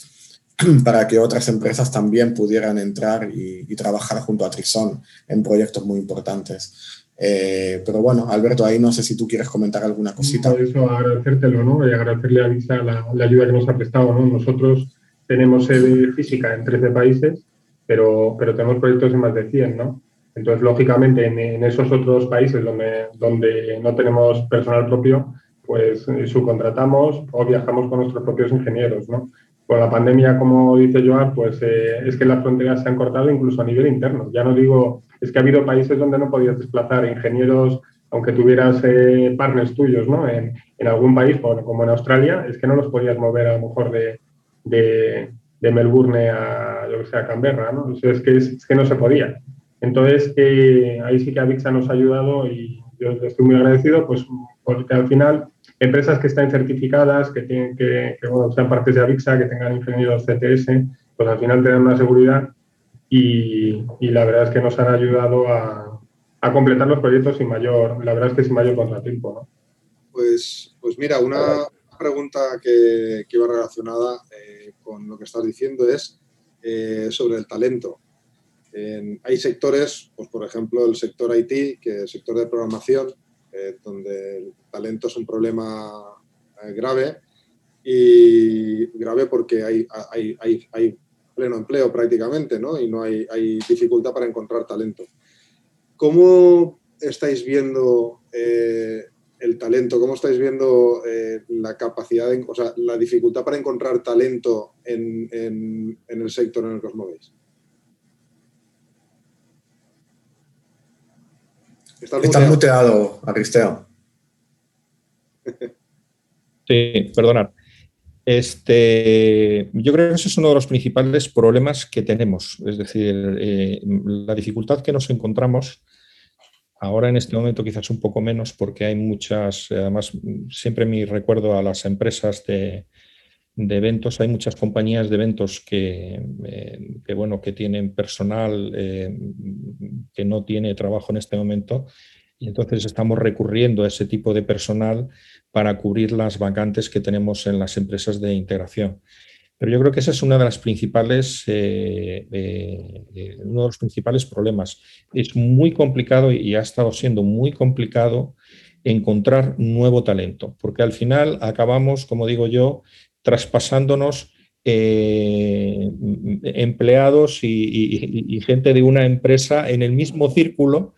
[clears throat] para que otras empresas también pudieran entrar y, trabajar junto a Trison en proyectos muy importantes. Eh, pero bueno, Alberto, ahí no sé si tú quieres comentar alguna cosita. Por eso agradecértelo, ¿no? Y agradecerle a Visa la, la, ayuda que nos ha prestado, ¿no? Nosotros tenemos sede física en 13 países, pero, pero tenemos proyectos en más de 100, ¿no? Entonces, lógicamente, en, en esos otros países donde, donde no tenemos personal propio, pues eh, subcontratamos o viajamos con nuestros propios ingenieros, ¿no? Con la pandemia, como dice Joan, pues eh, es que las fronteras se han cortado incluso a nivel interno. Ya no digo, es que ha habido países donde no podías desplazar ingenieros, aunque tuvieras eh, partners tuyos, ¿no? En, en, algún país, como en Australia, es que no los podías mover a lo mejor de, de, de Melbourne a, yo que sé, a Canberra, ¿no? O sea, es, que, es, es, que no se podía. Entonces, eh, ahí sí que Avixa nos ha ayudado y yo estoy muy agradecido, pues porque al final empresas que están certificadas, que, tienen, que, que bueno, sean partes de Avixa, que tengan ingenieros CTS, pues al final te dan una seguridad y, y, la verdad es que nos han ayudado a, a, completar los proyectos sin mayor, la verdad es que sin mayor contratiempo. ¿no? Pues, pues mira, una pregunta que, que iba relacionada eh, con lo que estás diciendo es eh, sobre el talento. En, hay sectores, pues por ejemplo el sector IT, que es el sector de programación, eh, donde el talento es un problema eh, grave y grave porque hay, hay, hay, hay, pleno empleo prácticamente ¿no? y no hay, hay dificultad para encontrar talento. ¿Cómo estáis viendo eh, el talento? ¿Cómo estáis viendo la capacidad, de, o sea, la dificultad para encontrar talento en, en, en el sector en el que os movéis? Estás Está muteado, Aristeo. [laughs] Sí, perdonad. Este, yo creo que ese es uno de los principales problemas que tenemos. Es decir, eh, la dificultad que nos encontramos ahora en este momento quizás un poco menos porque hay muchas, además siempre me recuerdo a las empresas de, de eventos, hay muchas compañías de eventos que, eh, que bueno, que tienen personal eh, que no tiene trabajo en este momento y entonces estamos recurriendo a ese tipo de personal para cubrir las vacantes que tenemos en las empresas de integración. Pero yo creo que ese es una de las principales, eh, uno de los principales problemas. Es muy complicado y ha estado siendo muy complicado encontrar nuevo talento, porque al final acabamos, como digo yo, traspasándonos eh, empleados y, gente de una empresa en el mismo círculo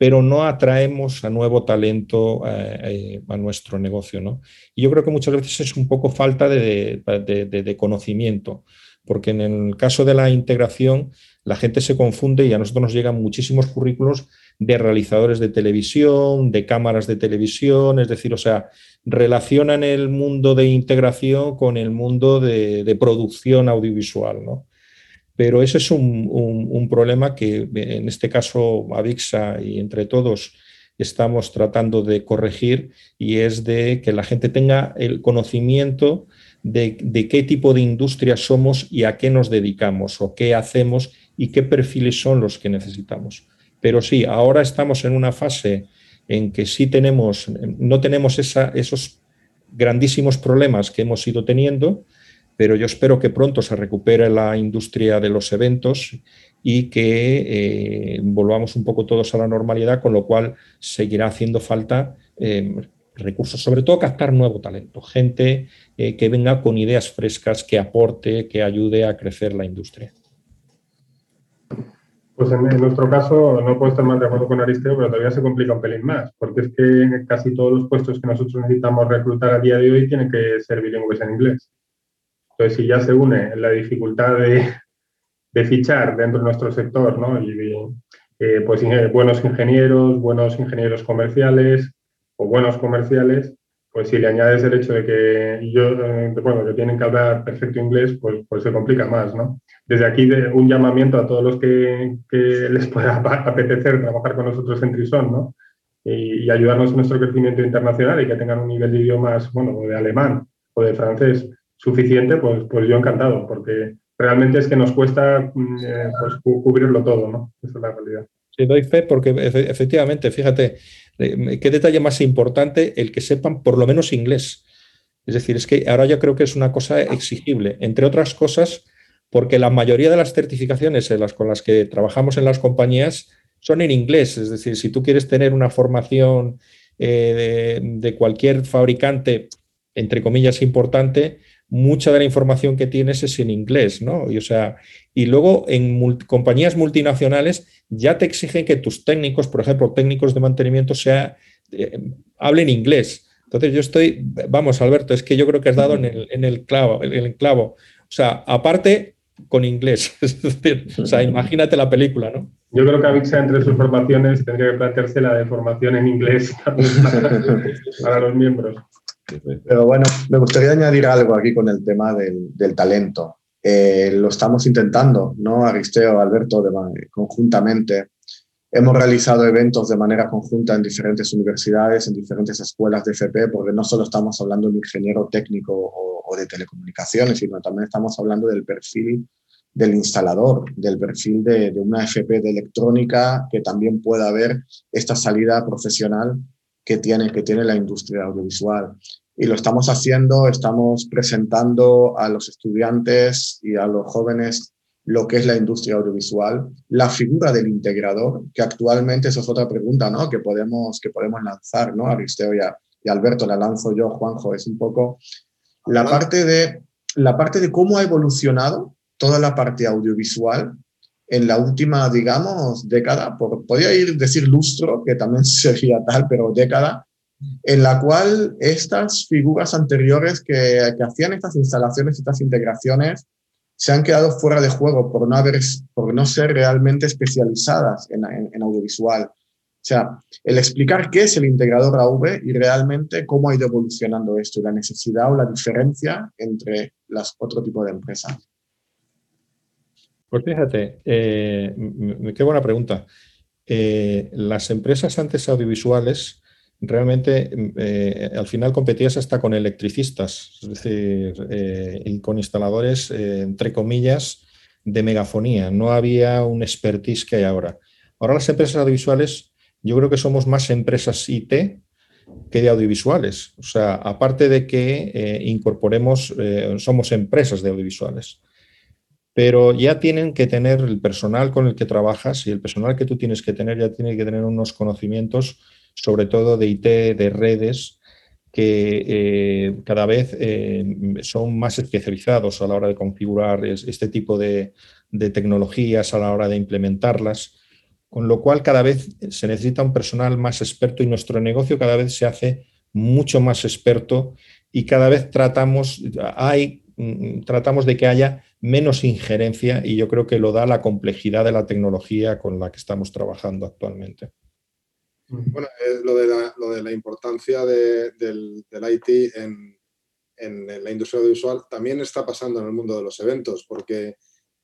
pero no atraemos a nuevo talento eh, eh, a nuestro negocio. ¿no? Y yo creo que muchas veces es un poco falta de, de, conocimiento, porque en el caso de la integración la gente se confunde y a nosotros nos llegan muchísimos currículos de realizadores de televisión, de cámaras de televisión, es decir, o sea, relacionan el mundo de integración con el mundo de, producción audiovisual. ¿no? Pero ese es un, un, problema que en este caso Avixa y entre todos estamos tratando de corregir y es de que la gente tenga el conocimiento de, de, qué tipo de industria somos y a qué nos dedicamos o qué hacemos y qué perfiles son los que necesitamos. Pero sí, ahora estamos en una fase en que sí tenemos, no tenemos esos grandísimos problemas que hemos ido teniendo, pero yo espero que pronto se recupere la industria de los eventos y que eh, volvamos un poco todos a la normalidad, con lo cual seguirá haciendo falta eh, recursos, sobre todo captar nuevo talento, gente eh, que venga con ideas frescas, que aporte, que ayude a crecer la industria. Pues en, nuestro caso no puedo estar más de acuerdo con Aristeo, pero todavía se complica un pelín más, porque es que casi todos los puestos que nosotros necesitamos reclutar a día de hoy tienen que ser bilingües en inglés. Entonces, si ya se une la dificultad de, fichar dentro de nuestro sector, ¿no? Y eh, pues buenos ingenieros, buenos ingenieros comerciales o buenos comerciales, pues si le añades el hecho de que yo, eh, bueno, que tienen que hablar perfecto inglés, pues, pues se complica más, ¿no? Desde aquí un llamamiento a todos los que, les pueda [laughs] apetecer trabajar con nosotros en Trison, ¿no? Y, ayudarnos en nuestro crecimiento internacional y que tengan un nivel de idiomas, bueno, de alemán o de francés suficiente, pues, pues yo encantado, porque realmente es que nos cuesta mm, eh, pues, cubrirlo todo, ¿no? Esa es la realidad. Sí, doy fe porque efectivamente, fíjate, qué detalle más importante el que sepan por lo menos inglés. Es decir, es que ahora yo creo que es una cosa exigible, entre otras cosas, porque la mayoría de las certificaciones en las, con las que trabajamos en las compañías son en inglés. Es decir, si tú quieres tener una formación eh, de, cualquier fabricante, entre comillas, importante, mucha de la información que tienes es en inglés, ¿no? Y, o sea, y luego en compañías multinacionales ya te exigen que tus técnicos, por ejemplo, técnicos de mantenimiento, sea, eh, hablen inglés. Entonces yo estoy, vamos, Alberto, es que yo creo que has dado en el, en el clavo, en el clavo. O sea, aparte con inglés. [laughs] o sea, imagínate la película, ¿no? Yo creo que Avixa entre sus formaciones tendría que plantearse la de formación en inglés [laughs] para los miembros. Pero bueno, me gustaría añadir algo aquí con el tema del, del talento. Eh, lo estamos intentando, ¿no? Aristeo, Alberto, de, conjuntamente. Hemos realizado eventos de manera conjunta en diferentes universidades, en diferentes escuelas de FP, porque no solo estamos hablando de ingeniero técnico o, o de telecomunicaciones, sino también estamos hablando del perfil del instalador, del perfil de, de, una FP de electrónica, que también pueda haber esta salida profesional que tiene, que tiene la industria audiovisual y lo estamos haciendo, estamos presentando a los estudiantes y a los jóvenes lo que es la industria audiovisual, la figura del integrador, que actualmente esa es otra pregunta ¿no? que, podemos, que podemos lanzar, ¿no? Aristeo y, y Alberto, la lanzo yo, Juanjo, es un poco la parte, de, la parte de cómo ha evolucionado toda la parte audiovisual en la última, digamos, década, por, podría ir decir lustro, que también [laughs] sería tal, pero década, en la cual estas figuras anteriores que, hacían estas instalaciones, estas integraciones, se han quedado fuera de juego por no, haber, por no ser realmente especializadas en, audiovisual. O sea, el explicar qué es el integrador AV y realmente cómo ha ido evolucionando esto la necesidad o la diferencia entre las otro tipo de empresas. Pues fíjate, eh, qué buena pregunta. Eh, las empresas antes audiovisuales realmente eh, al final competías hasta con electricistas, es decir, y con instaladores, entre comillas, de megafonía. No había un expertise que hay ahora. Ahora las empresas audiovisuales, yo creo que somos más empresas IT que de audiovisuales. O sea, aparte de que incorporemos, somos empresas de audiovisuales. Pero ya tienen que tener el personal con el que trabajas y el personal que tú tienes que tener ya tiene que tener unos conocimientos sobre todo de IT, de redes, que eh, cada vez eh, son más especializados a la hora de configurar este tipo de, tecnologías, a la hora de implementarlas, con lo cual cada vez se necesita un personal más experto y nuestro negocio cada vez se hace mucho más experto y cada vez tratamos, hay, mm, tratamos de que haya menos injerencia y yo creo que lo da la complejidad de la tecnología con la que estamos trabajando actualmente. Bueno, eh, lo, de la, importancia del, IT en, en, la industria audiovisual también está pasando en el mundo de los eventos, porque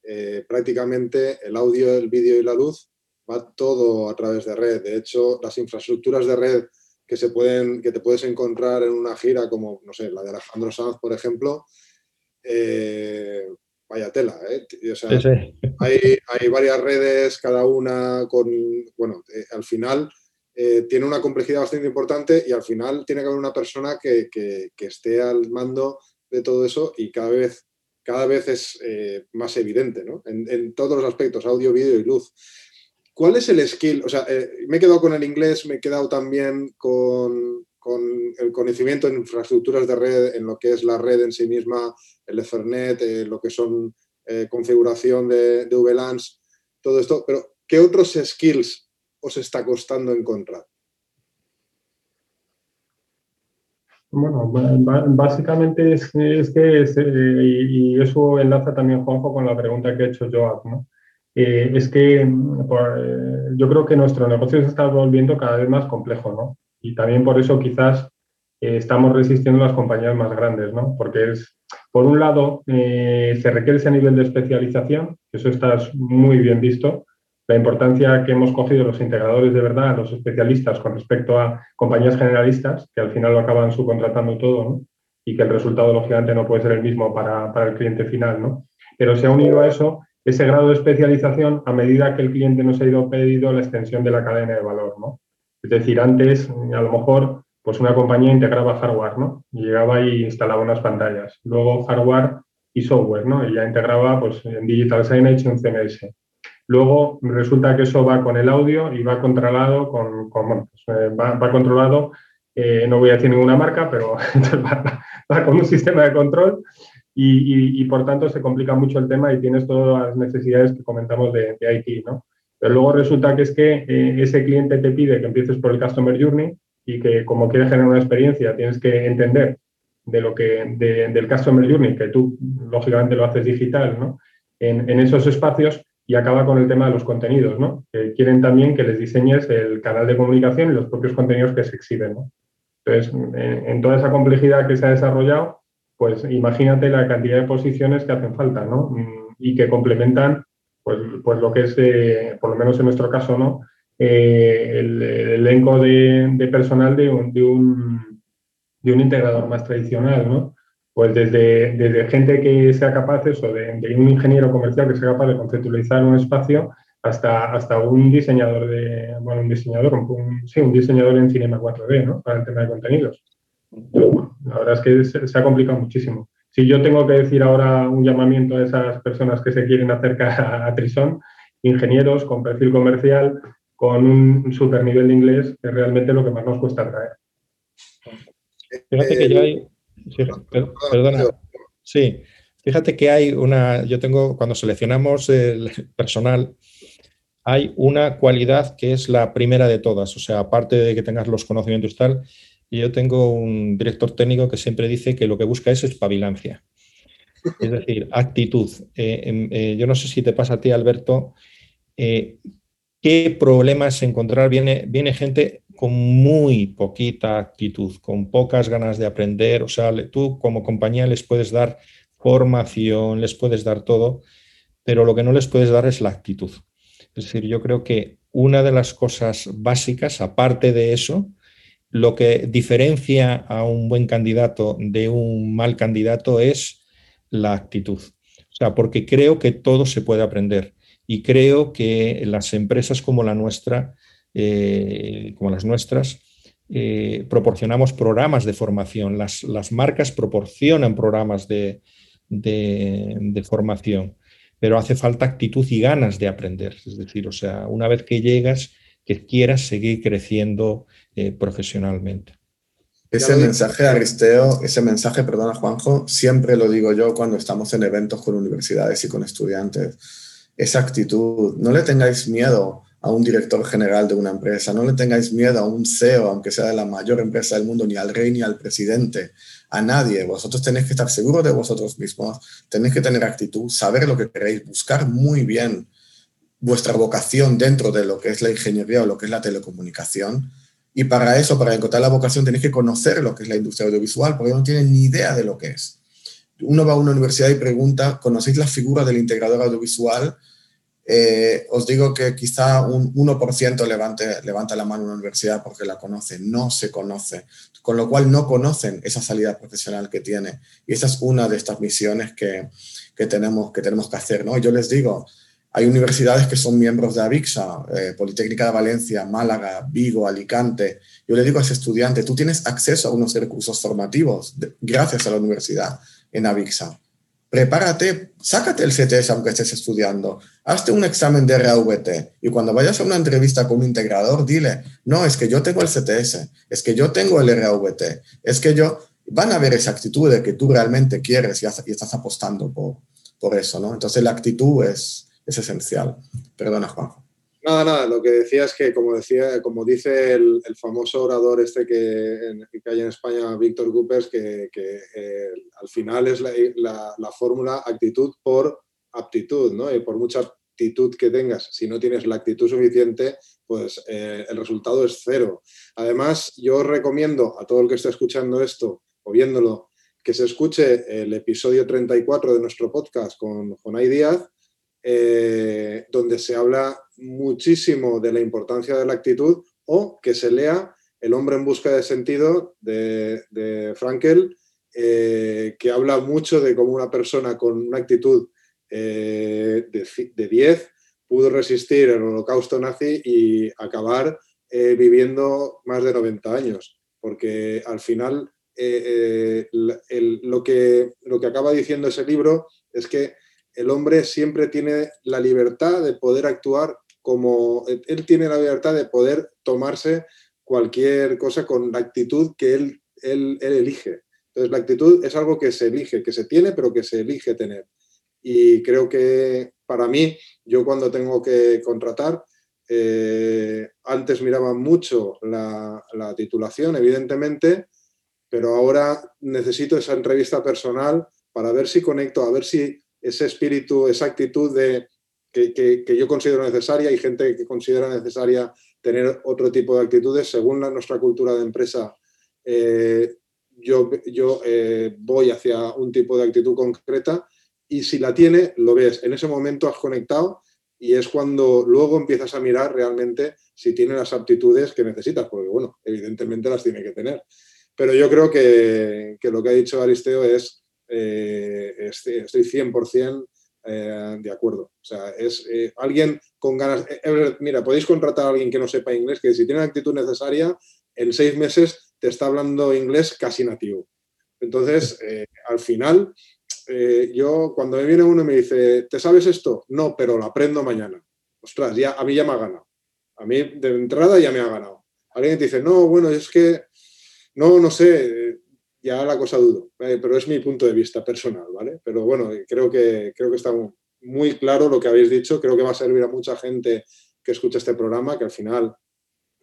eh, prácticamente el audio, el vídeo y la luz va todo a través de red. De hecho, las infraestructuras de red que, se pueden, que te puedes encontrar en una gira como, no sé, la de Alejandro Sanz, por ejemplo, eh, vaya tela, ¿eh? Hay, hay, varias redes, cada una con, bueno, al final eh, tiene una complejidad bastante importante y al final tiene que haber una persona que, esté al mando de todo eso y cada vez, cada vez es eh, más evidente, ¿no? En, todos los aspectos, audio, vídeo y luz. ¿Cuál es el skill? O sea, eh, me he quedado con el inglés, me he quedado también con, con el conocimiento en infraestructuras de red, en lo que es la red en sí misma, el Ethernet, eh, lo que son eh, configuración de, de VLANs, todo esto, pero ¿qué otros skills os está costando encontrar? Bueno, básicamente es, que, eh, y eso enlaza también, Juanjo, con la pregunta que ha hecho Joab, ¿no? es que yo creo que nuestro negocio se está volviendo cada vez más complejo, ¿no? Y también por eso quizás estamos resistiendo las compañías más grandes, ¿no? Porque es, por un lado, eh, se requiere ese nivel de especialización, eso está muy bien visto, la importancia que hemos cogido los integradores de verdad, los especialistas, con respecto a compañías generalistas, que al final lo acaban subcontratando todo, ¿no? y que el resultado, lógicamente, no puede ser el mismo para, para, el cliente final. ¿no? Pero se ha unido a eso ese grado de especialización a medida que el cliente nos ha ido pedido la extensión de la cadena de valor. ¿no? Es decir, antes, a lo mejor, pues una compañía integraba hardware, ¿no? Y llegaba y instalaba unas pantallas. Luego hardware y software, ¿no? Y ya integraba pues, en Digital Signage y un CMS. Luego resulta que eso va con el audio y va controlado con, con pues, eh, va, controlado, eh, no voy a decir ninguna marca, pero [laughs] va, con un sistema de control y, y, por tanto se complica mucho el tema y tienes todas las necesidades que comentamos de, de IT, ¿no? Pero luego resulta que es que eh, ese cliente te pide que empieces por el Customer Journey y que como quieres generar una experiencia tienes que entender de lo que, del Customer Journey, que tú lógicamente lo haces digital, ¿no? En, esos espacios y acaba con el tema de los contenidos, ¿no? Quieren también que les diseñes el canal de comunicación y los propios contenidos que se exhiben, ¿no? Entonces, en, toda esa complejidad que se ha desarrollado, pues imagínate la cantidad de posiciones que hacen falta, ¿no? Mm, y que complementan, pues, pues lo que es, eh, por lo menos en nuestro caso, ¿no? Eh, el, elenco de, personal de un, de un, de, un, integrador más tradicional, ¿no? Pues desde, desde gente que sea capaz eso, de, un ingeniero comercial que sea capaz de conceptualizar un espacio hasta, hasta un diseñador de, bueno, un diseñador, sí, un diseñador en Cinema 4D, ¿no? Para el tema de contenidos. la verdad es que se, ha complicado muchísimo. Si yo tengo que decir ahora un llamamiento a esas personas que se quieren acercar a, a Trison, ingenieros con perfil comercial, con un super nivel de inglés, que es realmente lo que más nos cuesta traer. Fíjate que ya hay. perdona. Sí, fíjate que hay una. Yo tengo, cuando seleccionamos el personal, hay una cualidad que es la primera de todas. O sea, aparte de que tengas los conocimientos y tal, yo tengo un director técnico que siempre dice que lo que busca es espabilancia. Es decir, actitud. Eh, em, eh, yo no sé si te pasa a ti, Alberto, eh, qué problemas encontrar. Viene, viene gente con muy poquita actitud, con pocas ganas de aprender. O sea, tú como compañía les puedes dar formación, les puedes dar todo, pero lo que no les puedes dar es la actitud. Es decir, yo creo que una de las cosas básicas, aparte de eso, lo que diferencia a un buen candidato de un mal candidato es la actitud. O sea, porque creo que todo se puede aprender y creo que las empresas como la nuestra, eh, como las nuestras, eh, proporcionamos programas de formación, las, marcas proporcionan programas de, de, formación, pero hace falta actitud y ganas de aprender. Es decir, o sea, una vez que llegas, que quieras seguir creciendo eh, profesionalmente. Ese mensaje, Aristeo, ese mensaje, perdona Juanjo, siempre lo digo yo cuando estamos en eventos con universidades y con estudiantes esa actitud. No le tengáis miedo a un director general de una empresa, no le tengáis miedo a un CEO, aunque sea de la mayor empresa del mundo, ni al rey ni al presidente, a nadie. Vosotros tenéis que estar seguros de vosotros mismos, tenéis que tener actitud, saber lo que queréis, buscar muy bien vuestra vocación dentro de lo que es la ingeniería o lo que es la telecomunicación. Y para eso, para encontrar la vocación, tenéis que conocer lo que es la industria audiovisual, porque no tienen ni idea de lo que es uno va a una universidad y pregunta, ¿conocéis la figura del integrador audiovisual? Eh, os digo que quizá un 1% levante, levanta la mano en una universidad porque la conoce, no se conoce, con lo cual no conocen esa salida profesional que tiene. Y esa es una de estas misiones que, que tenemos, que tenemos que hacer. ¿no? Yo les digo, hay universidades que son miembros de AVIXA, eh, Politécnica de Valencia, Málaga, Vigo, Alicante. Yo le digo a ese estudiante, tú tienes acceso a unos recursos formativos gracias a la universidad en Avixa. prepárate, sácate el CTS aunque estés estudiando, hazte un examen de RAVT y cuando vayas a una entrevista con un integrador, dile, no, es que yo tengo el CTS, es que yo tengo el RAVT, es que yo, van a ver esa actitud de que tú realmente quieres y, estás apostando por, por eso, ¿no? Entonces la actitud es, es esencial. Perdona, Juanjo. Nada, nada, lo que decía es que, como decía, como dice el, famoso orador este que, que, hay en España, Víctor Coopers, que, eh, al final es la, fórmula actitud por aptitud, ¿no? Y por mucha actitud que tengas, si no tienes la actitud suficiente, pues eh, el resultado es cero. Además, yo recomiendo a todo el que esté escuchando esto o viéndolo, que se escuche el episodio 34 de nuestro podcast con Jonay Díaz, eh, donde se habla muchísimo de la importancia de la actitud o que se lea El hombre en busca de sentido de, Frankel, eh, que habla mucho de cómo una persona con una actitud eh, de, 10 pudo resistir el holocausto nazi y acabar viviendo más de 90 años, porque al final lo, que, lo que acaba diciendo ese libro es que el hombre siempre tiene la libertad de poder actuar como él tiene la libertad de poder tomarse cualquier cosa con la actitud que él, él, elige. Entonces, la actitud es algo que se elige, que se tiene, pero que se elige tener. Y creo que para mí, yo cuando tengo que contratar, eh, antes miraba mucho la, la, titulación, evidentemente, pero ahora necesito esa entrevista personal para ver si conecto, a ver si ese espíritu, esa actitud de que, yo considero necesaria y gente que considera necesaria tener otro tipo de actitudes. Según nuestra cultura de empresa, eh, yo, yo eh, voy hacia un tipo de actitud concreta y si la tiene, lo ves. En ese momento has conectado y es cuando luego empiezas a mirar realmente si tiene las aptitudes que necesitas, porque bueno, evidentemente las tiene que tener. Pero yo creo que, lo que ha dicho Aristeo es, eh, estoy 100% eh, de acuerdo. O sea, es eh, alguien con ganas. Mira, podéis contratar a alguien que no sepa inglés, que si tiene la actitud necesaria, en seis meses te está hablando inglés casi nativo. Entonces, al final, yo cuando me viene uno y me dice, ¿te sabes esto? No, pero lo aprendo mañana. Ostras, ya, a mí ya me ha ganado. A mí de entrada ya me ha ganado. Alguien te dice, no, bueno, es que, no, no sé, ya la cosa dudo, eh, pero es mi punto de vista personal, ¿vale? Pero bueno, creo que, creo que está muy claro lo que habéis dicho, creo que va a servir a mucha gente que escucha este programa, que al final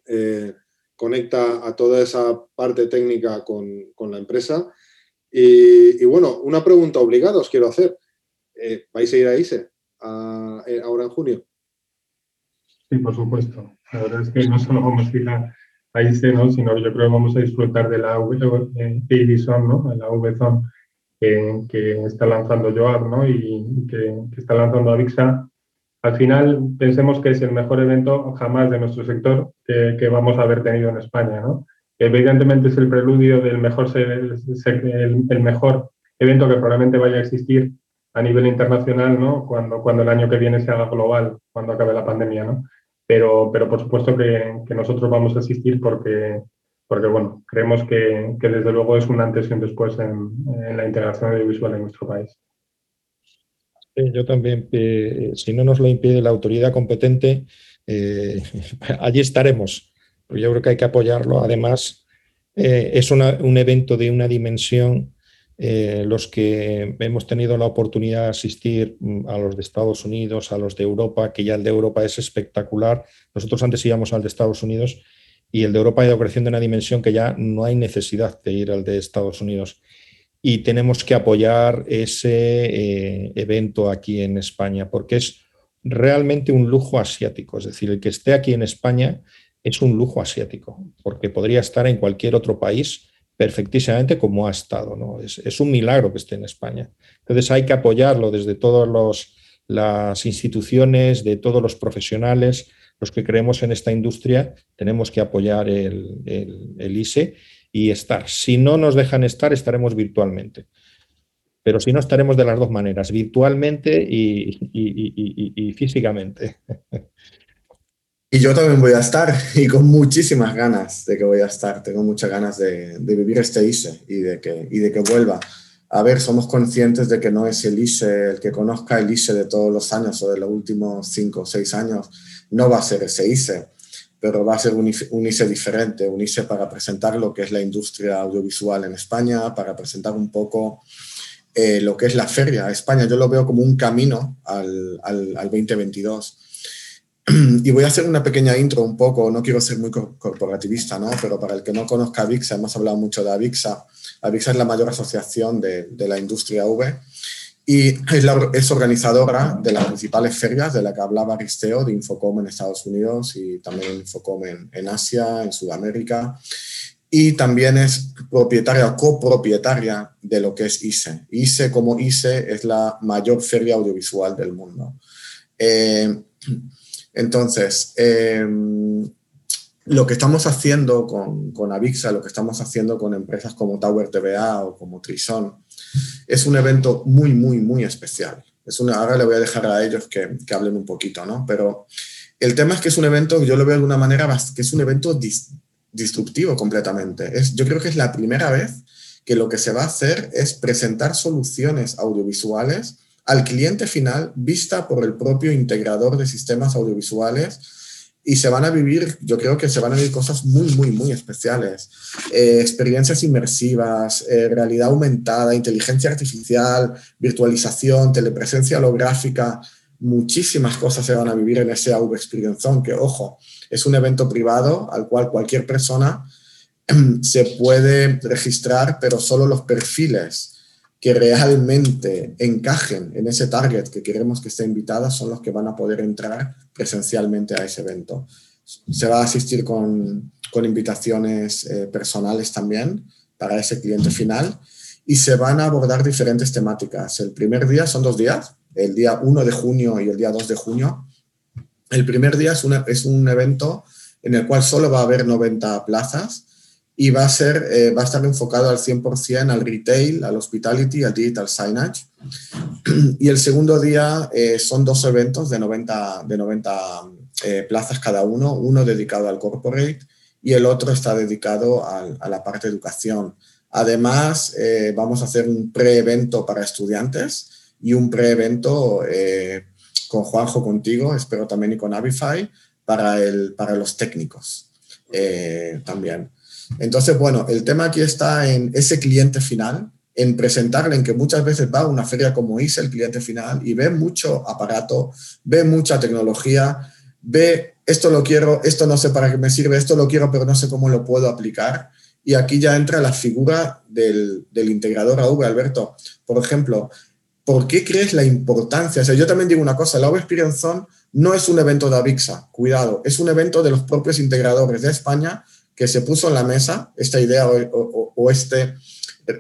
eh, conecta a toda esa parte técnica con, la empresa. Y, bueno, una pregunta obligada os quiero hacer. Eh, ¿Vais a ir a ISE ahora en junio? Sí, por supuesto. La verdad es que no solo vamos a ir a, ahí ¿no? sino yo creo que vamos a disfrutar de la Avison, ¿no? la VZone que, que, está lanzando Joab ¿no? y que, está lanzando Avixa. Al final pensemos que es el mejor evento jamás de nuestro sector que, vamos a haber tenido en España. ¿no? Evidentemente es el preludio del mejor, el, el mejor evento que probablemente vaya a existir a nivel internacional, ¿no? Cuando, cuando el año que viene se haga global, cuando acabe la pandemia, ¿no? Pero, pero por supuesto que, nosotros vamos a asistir porque, porque bueno, creemos que, que, desde luego es un antes y un después en, en la integración audiovisual en nuestro país. yo también, eh, si no nos lo impide la autoridad competente, eh, [laughs] allí estaremos. Yo creo que hay que apoyarlo. Además, eh, es un evento de una dimensión eh, los que hemos tenido la oportunidad de asistir mm, a los de Estados Unidos, a los de Europa, que ya el de Europa es espectacular. Nosotros antes íbamos al de Estados Unidos y el de Europa ha ido creciendo en una dimensión que ya no hay necesidad de ir al de Estados Unidos. Y tenemos que apoyar ese eh, evento aquí en España, porque es realmente un lujo asiático. Es decir, el que esté aquí en España es un lujo asiático, porque podría estar en cualquier otro país perfectísimamente como ha estado. ¿no? Es, un milagro que esté en España. Entonces hay que apoyarlo desde todas las instituciones, de todos los profesionales, los que creemos en esta industria, tenemos que apoyar el, ISE y estar. Si no nos dejan estar, estaremos virtualmente. Pero si no, estaremos de las dos maneras, virtualmente y físicamente. [laughs] Y yo también voy a estar [laughs] y con muchísimas ganas de que voy a estar. Tengo muchas ganas de, vivir este ISE y de, que, y de que vuelva a ver, somos conscientes de que no es el ISE, el que conozca el ISE de todos los años o de los últimos cinco o seis años, no va a ser ese ISE, pero va a ser un ISE diferente, un ISE para presentar lo que es la industria audiovisual en España, para presentar un poco eh, lo que es la feria. España yo lo veo como un camino al, al, al 2022 y voy a hacer una pequeña intro un poco, no quiero ser muy corporativista, ¿no? pero para el que no conozca AVIXA, hemos hablado mucho de AVIXA. AVIXA es la mayor asociación de, de la industria V y es, la, es, organizadora de las principales ferias de la que hablaba Aristeo, de Infocom en Estados Unidos y también Infocom en, en Asia, en Sudamérica. Y también es propietaria o copropietaria de lo que es ISE. ISE como ISE es la mayor feria audiovisual del mundo. Eh, entonces, em, lo que estamos haciendo con, con, Avixa, lo que estamos haciendo con empresas como Tower TVA o como Trison, es un evento muy, muy, muy especial. Es una, ahora le voy a dejar a ellos que, que hablen un poquito, ¿no? Pero el tema es que es un evento, yo lo veo de alguna manera, que es un evento dis, disruptivo completamente. Es, yo creo que es la primera vez que lo que se va a hacer es presentar soluciones audiovisuales al cliente final vista por el propio integrador de sistemas audiovisuales y se van a vivir, yo creo que se van a vivir cosas muy, muy, muy especiales. Eh, experiencias inmersivas, eh, realidad aumentada, inteligencia artificial, virtualización, telepresencia holográfica, muchísimas cosas se van a vivir en ese AV Experience Zone, que ojo, es un evento privado al cual cualquier persona [clears throat] se puede registrar, pero solo los perfiles que realmente encajen en ese target que queremos que esté invitada son los que van a poder entrar presencialmente a ese evento. Se va a asistir con, con invitaciones eh, personales también para ese cliente final y se van a abordar diferentes temáticas. El primer día son dos días, el día 1 de junio y el día 2 de junio. El primer día es, una, es un evento en el cual solo va a haber 90 plazas y va a, ser, eh, va a estar enfocado al 100% al retail, al hospitality, al digital signage. Y el segundo día eh, son dos eventos de 90, de 90 eh, plazas cada uno, uno dedicado al corporate y el otro está dedicado a la parte de educación. Además, vamos a hacer un pre-evento para estudiantes y un pre-evento con Juanjo contigo, espero también y con Avify, para, el, para los técnicos también. Entonces, bueno, el tema aquí está en ese cliente final, en presentarle, en que muchas veces va a una feria como ISE, el cliente final, y ve mucho aparato, ve mucha tecnología, ve esto lo quiero, esto no sé para qué me sirve, esto lo quiero, pero no sé cómo lo puedo aplicar. Y aquí ya entra la figura del, del integrador AV, Alberto. Por ejemplo, ¿por qué crees la importancia? O sea, yo también digo una cosa, la AV Experience no es un evento de Avixa, cuidado, es un evento de los propios integradores de España que se puso en la mesa esta idea o, este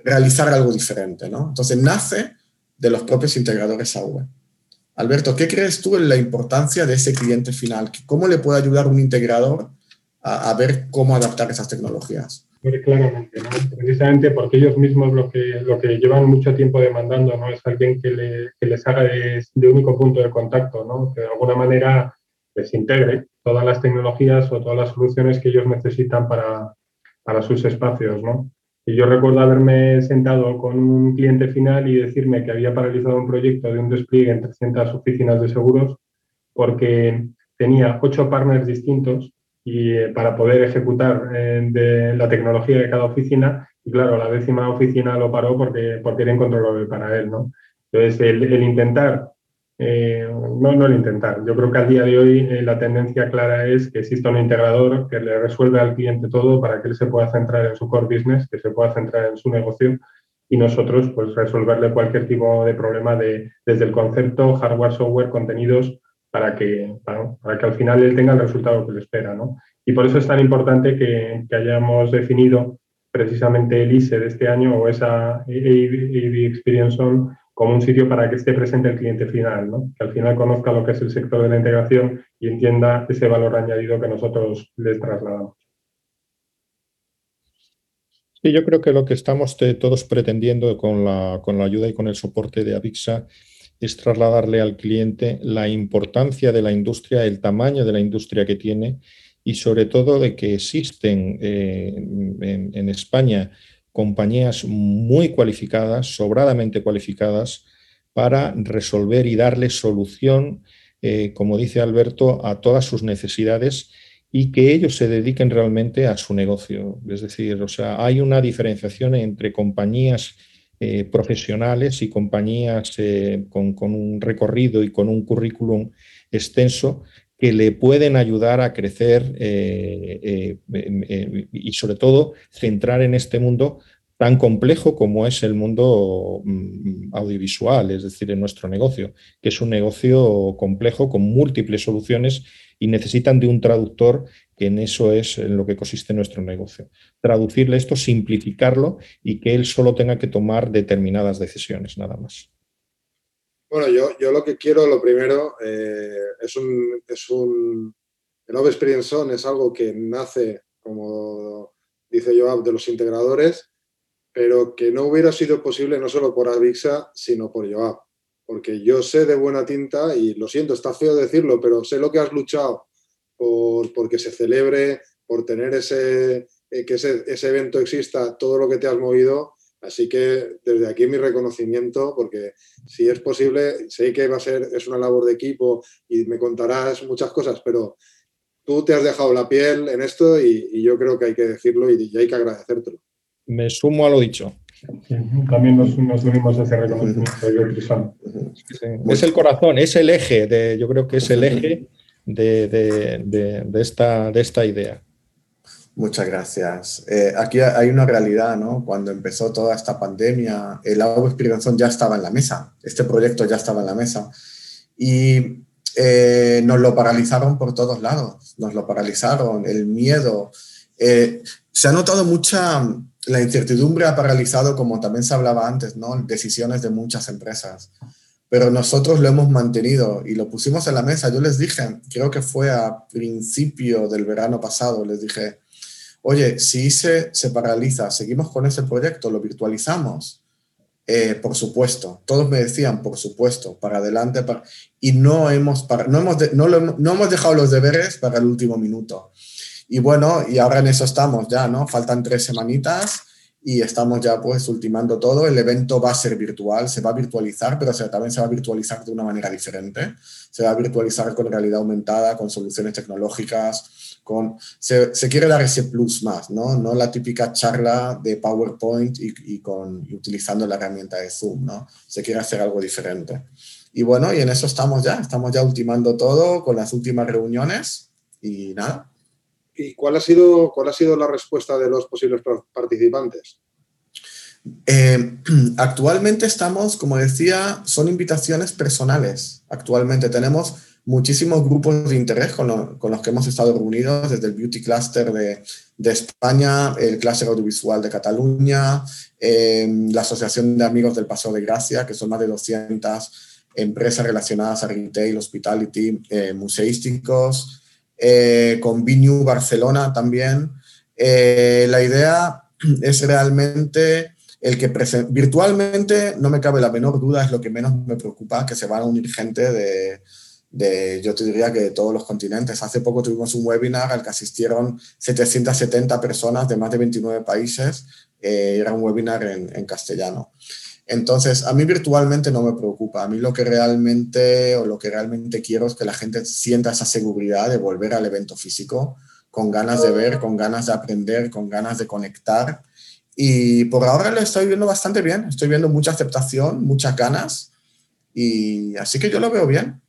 realizar algo diferente, ¿no? Entonces nace de los propios integradores AV. Alberto, ¿qué crees tú en la importancia de ese cliente final? ¿Cómo le puede ayudar un integrador a, a ver cómo adaptar esas tecnologías? Claramente, ¿no? precisamente porque ellos mismos lo que, lo que llevan mucho tiempo demandando ¿no? es alguien que, le, que les haga de, de, único punto de contacto, ¿no? que de alguna manera les integre todas las tecnologías o todas las soluciones que ellos necesitan para, para sus espacios. ¿no? Y yo recuerdo haberme sentado con un cliente final y decirme que había paralizado un proyecto de un despliegue en 300 oficinas de seguros porque tenía ocho partners distintos y eh, para poder ejecutar eh, de la tecnología de cada oficina y claro, la décima oficina lo paró porque, porque era incontrolable para él, ¿no? Entonces, el, el intentar eh, no, no intentar. Yo creo que al día de hoy eh, la tendencia clara es que exista un integrador que le resuelva al cliente todo para que él se pueda centrar en su core business, que se pueda centrar en su negocio y nosotros pues resolverle cualquier tipo de problema de, desde el concepto, hardware, software, contenidos, para que, para, que al final él tenga el resultado que le espera. ¿no? Y por eso es tan importante que, que hayamos definido precisamente el ISE de este año o esa AV Experience Zone como un sitio para que esté presente el cliente final, ¿no? que al final conozca lo que es el sector de la integración y entienda ese valor añadido que nosotros les trasladamos. Sí, yo creo que lo que estamos todos pretendiendo con la, con la ayuda y con el soporte de Avixa es trasladarle al cliente la importancia de la industria, el tamaño de la industria que tiene y sobre todo de que existen eh, en, en España compañías muy cualificadas, sobradamente cualificadas, para resolver y darle solución, eh, como dice Alberto, a todas sus necesidades y que ellos se dediquen realmente a su negocio. Es decir, o sea, hay una diferenciación entre compañías eh, profesionales y compañías eh, con, un recorrido y con un currículum extenso que le pueden ayudar a crecer eh, y sobre todo centrar en este mundo tan complejo como es el mundo mm, audiovisual, es decir, en nuestro negocio, que es un negocio complejo con múltiples soluciones y necesitan de un traductor que en eso es en lo que consiste nuestro negocio. Traducirle esto, simplificarlo y que él solo tenga que tomar determinadas decisiones, nada más. Bueno, yo, yo lo que quiero, lo primero, eh, es, un, es un... El Love Experience Zone es algo que nace, como dice Joab, de los integradores, pero que no hubiera sido posible no solo por Avixa, sino por Joab. Porque yo sé de buena tinta, y lo siento, está feo decirlo, pero sé lo que has luchado por, que se celebre, por tener ese, eh, que ese, evento exista, todo lo que te has movido. Así que desde aquí mi reconocimiento, porque si es posible, sé que va a ser, es una labor de equipo y me contarás muchas cosas, pero tú te has dejado la piel en esto y, yo creo que hay que decirlo y, hay que agradecértelo. Me sumo a lo dicho. también nos, unimos a ese reconocimiento. Es el corazón, es el eje, de, yo creo que es el eje de, esta, de esta idea. Muchas gracias. Eh, aquí hay una realidad, ¿no? Cuando empezó toda esta pandemia, el agua Experience ya estaba en la mesa, este proyecto ya estaba en la mesa y eh, nos lo paralizaron por todos lados, nos lo paralizaron, el miedo. Eh, se ha notado mucha, la incertidumbre ha paralizado, como también se hablaba antes, ¿no? Decisiones de muchas empresas pero nosotros lo hemos mantenido y lo pusimos en la mesa. Yo les dije, creo que fue a principio del verano pasado, les dije, oye, si se, se paraliza, seguimos con ese proyecto, lo virtualizamos. Eh, por supuesto, todos me decían, por supuesto, para adelante, y no hemos, para, no, hemos no hemos dejado los deberes para el último minuto. Y bueno, y ahora en eso estamos ya, ¿no? Faltan tres semanitas y estamos ya pues ultimando todo. El evento va a ser virtual, se va a virtualizar, pero también se va a virtualizar de una manera diferente. Se va a virtualizar con realidad aumentada, con soluciones tecnológicas, con, se, se quiere dar ese plus más, ¿no? No la típica charla de PowerPoint y, y con, utilizando la herramienta de Zoom, ¿no? Se quiere hacer algo diferente. Y bueno, y en eso estamos ya, estamos ya ultimando todo con las últimas reuniones y nada, ¿Y cuál ha sido, cuál ha sido la respuesta de los posibles participantes? Eh, [clears throat] actualmente estamos, como decía, son invitaciones personales. Actualmente tenemos muchísimos grupos de interés con, los que hemos estado reunidos, desde el Beauty Cluster de, España, el Cluster Audiovisual de Cataluña, eh, la Asociación de Amigos del Paso de Gracia, que son más de 200 empresas relacionadas a retail, hospitality, eh, museísticos, eh, con Binu Barcelona también. Eh, la idea [clears throat] es realmente el que virtualmente, no me cabe la menor duda, es lo que menos me preocupa, que se van a unir gente de, de, yo te diría que de todos los continentes. Hace poco tuvimos un webinar al que asistieron 770 personas de más de 29 países. Eh, era un webinar en, en castellano. Entonces, a mí virtualmente no me preocupa. A mí lo que realmente o lo que realmente quiero es que la gente sienta esa seguridad de volver al evento físico con ganas de ver, con ganas de aprender, con ganas de conectar. Y por ahora lo estoy viendo bastante bien. Estoy viendo mucha aceptación, muchas ganas. Y así que yo lo veo bien.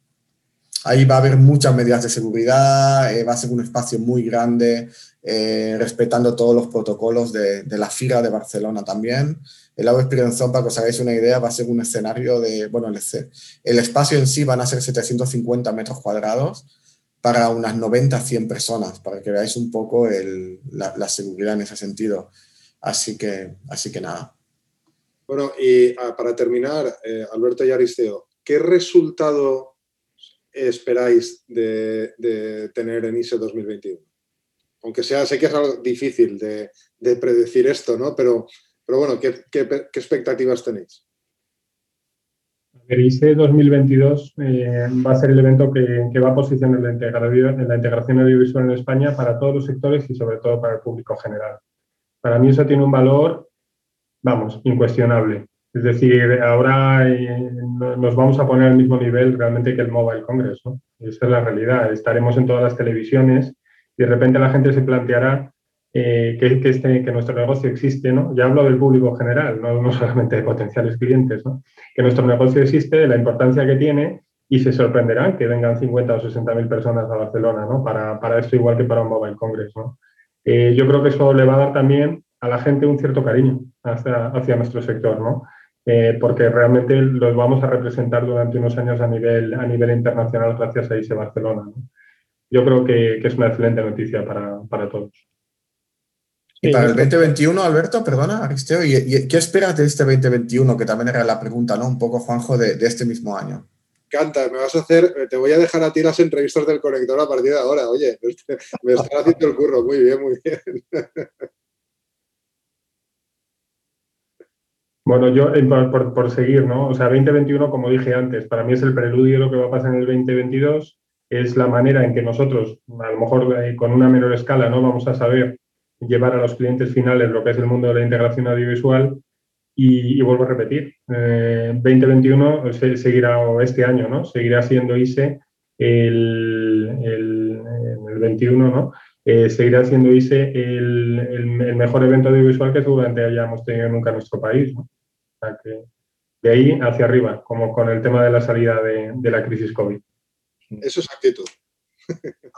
Ahí va a haber muchas medidas de seguridad, eh, va a ser un espacio muy grande, eh, respetando todos los protocolos de, la FIRA de Barcelona también. El Labo Experience Zone, para que os hagáis una idea, va a ser un escenario de, bueno, el, el espacio en sí van a ser 750 metros cuadrados para unas 90, 100 personas, para que veáis un poco el, la, seguridad en ese sentido. Así que, así que nada. Bueno, y ah, para terminar, eh, Alberto y Aristeo, ¿qué resultado esperáis de, tener en ISE 2021? Aunque sea, sé que es algo difícil de, de predecir esto, ¿no? Pero pero bueno, ¿qué, expectativas tenéis? El ICE 2022 eh, va a ser el evento que, va a posicionar la integración audiovisual en España para todos los sectores y sobre todo para el público general. Para mí eso tiene un valor vamos, incuestionable. Es decir, ahora eh, nos vamos a poner al mismo nivel realmente que el Mobile Congress, ¿no? Esa es la realidad. Estaremos en todas las televisiones y de repente la gente se planteará eh, que, este, que, nuestro negocio existe, ¿no? Ya hablo del público general, no, no solamente de potenciales clientes, ¿no? Que nuestro negocio existe, la importancia que tiene y se sorprenderán que vengan 50 o 60 mil personas a Barcelona, ¿no? Para, para, esto igual que para un Mobile Congress, ¿no? Eh, yo creo que eso le va a dar también a la gente un cierto cariño hacia, hacia nuestro sector, ¿no? Eh, porque realmente los vamos a representar durante unos años a nivel, a nivel internacional gracias a ISE Barcelona. Yo creo que, es una excelente noticia para, todos. Y para el 2021, Alberto, perdona, Aristeo, ¿y, qué esperas de este 2021? Que también era la pregunta, ¿no? Un poco, Juanjo, de, este mismo año. Canta, me vas a hacer, te voy a dejar a ti las entrevistas del conector a partir de ahora. Oye, [laughs] me estás haciendo el curro, muy bien, muy bien. [laughs] Bueno, yo por, seguir, ¿no? O sea, 2021, como dije antes, para mí es el preludio de lo que va a pasar en el 2022, es la manera en que nosotros, a lo mejor eh, con una menor escala, ¿no? Vamos a saber llevar a los clientes finales lo que es el mundo de la integración audiovisual y, vuelvo a repetir, 2021 eh, seguirá, este año, ¿no? Seguirá siendo ISE el, el 21, ¿no? Eh, seguirá siendo ISE el, el, mejor evento audiovisual que seguramente hayamos tenido nunca en nuestro país. ¿no? de ahí hacia arriba, como con el tema de la salida de, la crisis COVID. Eso es actitud. [laughs]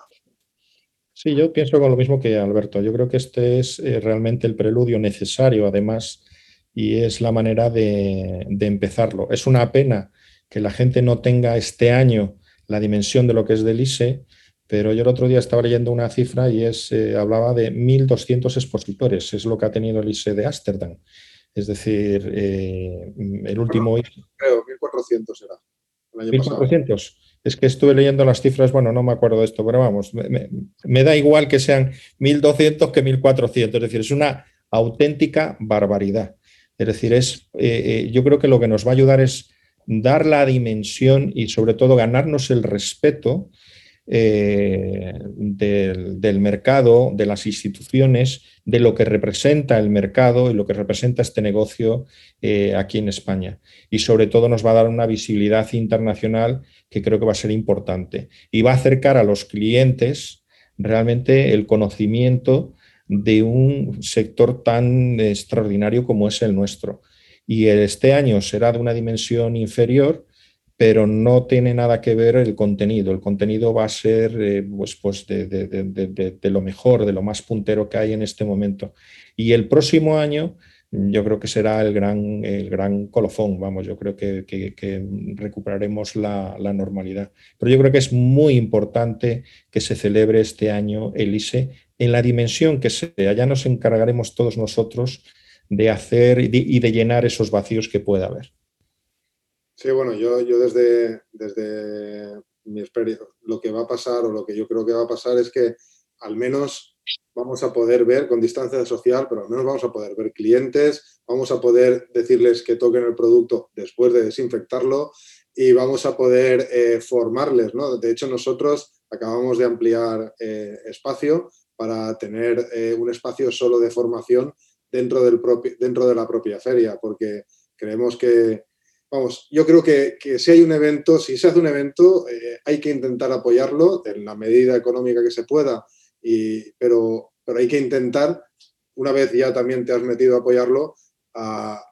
Sí, yo pienso con lo mismo que Alberto. Yo creo que este es eh, realmente el preludio necesario, además, y es la manera de, empezarlo. Es una pena que la gente no tenga este año la dimensión de lo que es del ISE, pero yo el otro día estaba leyendo una cifra y es, eh, hablaba de 1.200 expositores, es lo que ha tenido el ISE de Ámsterdam. Es decir, eh, el último... creo, 1.400 era. 1.400. Es que estuve leyendo las cifras, bueno, no me acuerdo de esto, pero vamos, me, da igual que sean 1.200 que 1.400. Es decir, es una auténtica barbaridad. Es decir, es, eh, yo creo que lo que nos va a ayudar es dar la dimensión y sobre todo ganarnos el respeto eh, del, mercado, de las instituciones, de lo que representa el mercado y lo que representa este negocio eh, aquí en España. Y sobre todo nos va a dar una visibilidad internacional que creo que va a ser importante y va a acercar a los clientes realmente el conocimiento de un sector tan extraordinario como es el nuestro. Y este año será de una dimensión inferior, pero no tiene nada que ver el contenido. El contenido va a ser eh, pues, pues de, lo mejor, de lo más puntero que hay en este momento. Y el próximo año yo creo que será el gran, el gran colofón, vamos, yo creo que, recuperaremos la, normalidad. Pero yo creo que es muy importante que se celebre este año el ISE en la dimensión que sea. Ya nos encargaremos todos nosotros de hacer y de llenar esos vacíos que pueda haber. Sí, bueno, yo, yo desde, desde mi experiencia, lo que va a pasar o lo que yo creo que va a pasar es que al menos vamos a poder ver con distancia social, pero al menos vamos a poder ver clientes, vamos a poder decirles que toquen el producto después de desinfectarlo y vamos a poder eh, formarles, ¿no? De hecho, nosotros acabamos de ampliar eh, espacio para tener eh, un espacio solo de formación dentro, del dentro de la propia feria, porque creemos que, vamos, yo creo que, si hay un evento, si se hace un evento, eh, hay que intentar apoyarlo en la medida económica que se pueda, y, pero, pero hay que intentar, una vez ya también te has metido a apoyarlo, a,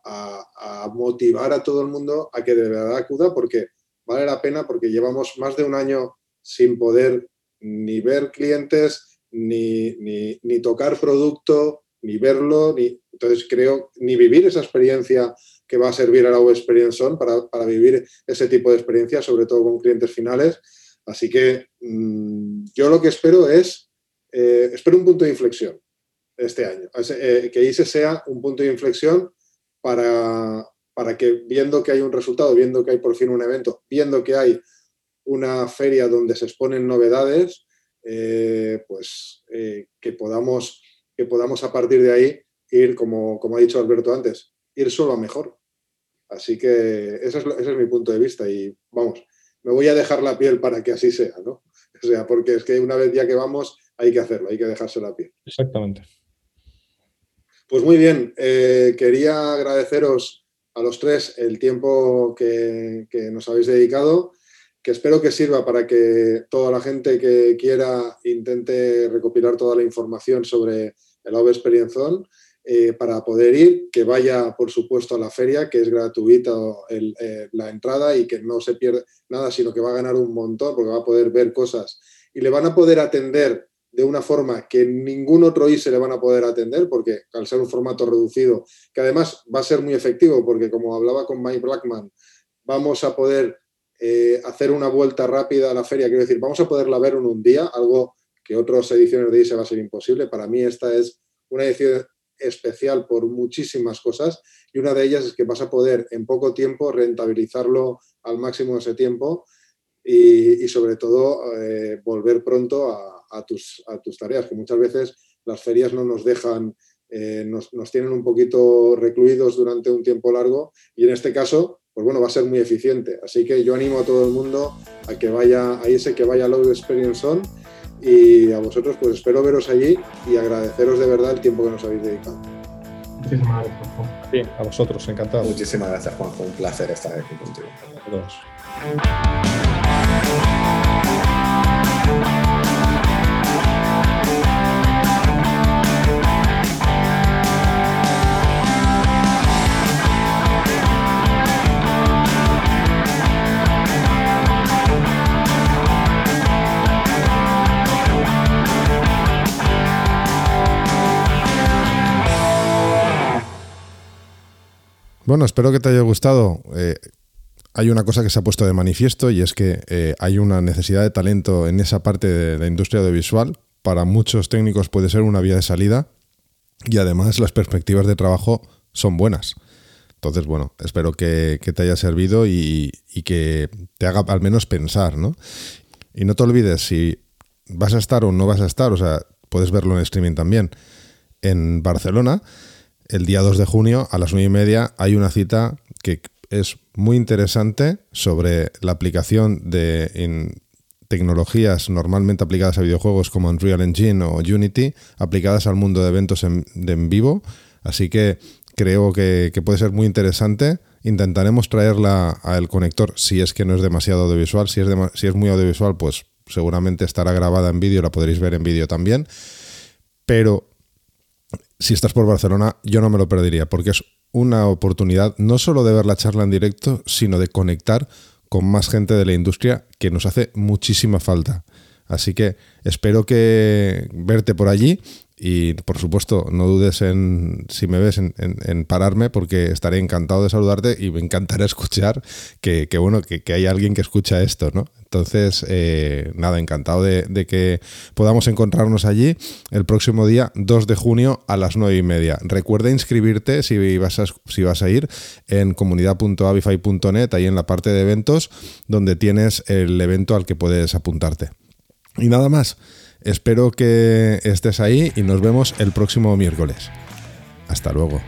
motivar a todo el mundo a que de verdad acuda, porque vale la pena, porque llevamos más de un año sin poder ni ver clientes, ni, ni, ni tocar producto, ni verlo, ni, entonces creo, ni vivir esa experiencia que va a servir a la web Experience On para, para vivir ese tipo de experiencia, sobre todo con clientes finales. Así que mm, yo lo que espero es, eh, espero un punto de inflexión este año, eh, que ISE sea un punto de inflexión para, para que viendo que hay un resultado, viendo que hay por fin un evento, viendo que hay una feria donde se exponen novedades, eh, pues que, podamos, que podamos a partir de ahí ir, como, como ha dicho Alberto antes, ir solo a mejor. Así que ese es, mi punto de vista y vamos, me voy a dejar la piel para que así sea, ¿no? [laughs] O sea, porque es que una vez ya que vamos hay que hacerlo, hay que dejarse la piel. Exactamente. Pues muy bien, eh, quería agradeceros a los tres el tiempo que, nos habéis dedicado, que espero que sirva para que toda la gente que quiera intente recopilar toda la información sobre el AV Experience Zone eh, para poder ir, que vaya por supuesto a la feria, que es gratuita eh, la entrada y que no se pierde nada, sino que va a ganar un montón porque va a poder ver cosas y le van a poder atender de una forma que ningún otro I se le van a poder atender, porque al ser un formato reducido, que además va a ser muy efectivo, porque como hablaba con Mike Blackman, vamos a poder eh, hacer una vuelta rápida a la feria, quiero decir, vamos a poderla ver en un día, algo que otras ediciones de I se va a ser imposible. Para mí esta es una edición especial por muchísimas cosas y una de ellas es que vas a poder en poco tiempo rentabilizarlo al máximo ese tiempo y, sobre todo eh, volver pronto a, tus, tareas, que muchas veces las ferias no nos dejan, eh, nos, tienen un poquito recluidos durante un tiempo largo y en este caso, pues bueno, va a ser muy eficiente. Así que yo animo a todo el mundo a que vaya, a ese que vaya a Love Experience On y a vosotros pues espero veros allí y agradeceros de verdad el tiempo que nos habéis dedicado. Muchísimas gracias, Juan. Sí, a vosotros, encantado. Muchísimas gracias, Juanjo. Un placer estar aquí contigo. A todos. Bueno, espero que te haya gustado. Eh, hay una cosa que se ha puesto de manifiesto y es que eh, hay una necesidad de talento en esa parte de la industria audiovisual. Para muchos técnicos puede ser una vía de salida y además las perspectivas de trabajo son buenas. Entonces, bueno, espero que, te haya servido y, que te haga al menos pensar, ¿no? Y no te olvides, si vas a estar o no vas a estar, o sea, puedes verlo en streaming también, en Barcelona, el día 2 de junio a las 9 y media hay una cita que es muy interesante sobre la aplicación de tecnologías normalmente aplicadas a videojuegos como Unreal Engine o Unity, aplicadas al mundo de eventos en, vivo. Así que creo que, puede ser muy interesante. Intentaremos traerla al conector si es que no es demasiado audiovisual. Si es, si es muy audiovisual, pues seguramente estará grabada en vídeo, la podréis ver en vídeo también. Pero si estás por Barcelona, yo no me lo perdería, porque es una oportunidad no solo de ver la charla en directo, sino de conectar con más gente de la industria que nos hace muchísima falta. Así que espero que verte por allí y por supuesto no dudes en, si me ves, en, pararme porque estaré encantado de saludarte y me encantará [laughs] escuchar que, bueno, que, hay alguien que escucha esto, ¿no? Entonces, eh, nada, encantado de, que podamos encontrarnos allí el próximo día 2 de junio a las 9 y media. Recuerda inscribirte si vas a, si vas a ir en comunidad.avify.net, ahí en la parte de eventos, donde tienes el evento al que puedes apuntarte. Y nada más, espero que estés ahí y nos vemos el próximo miércoles. Hasta luego.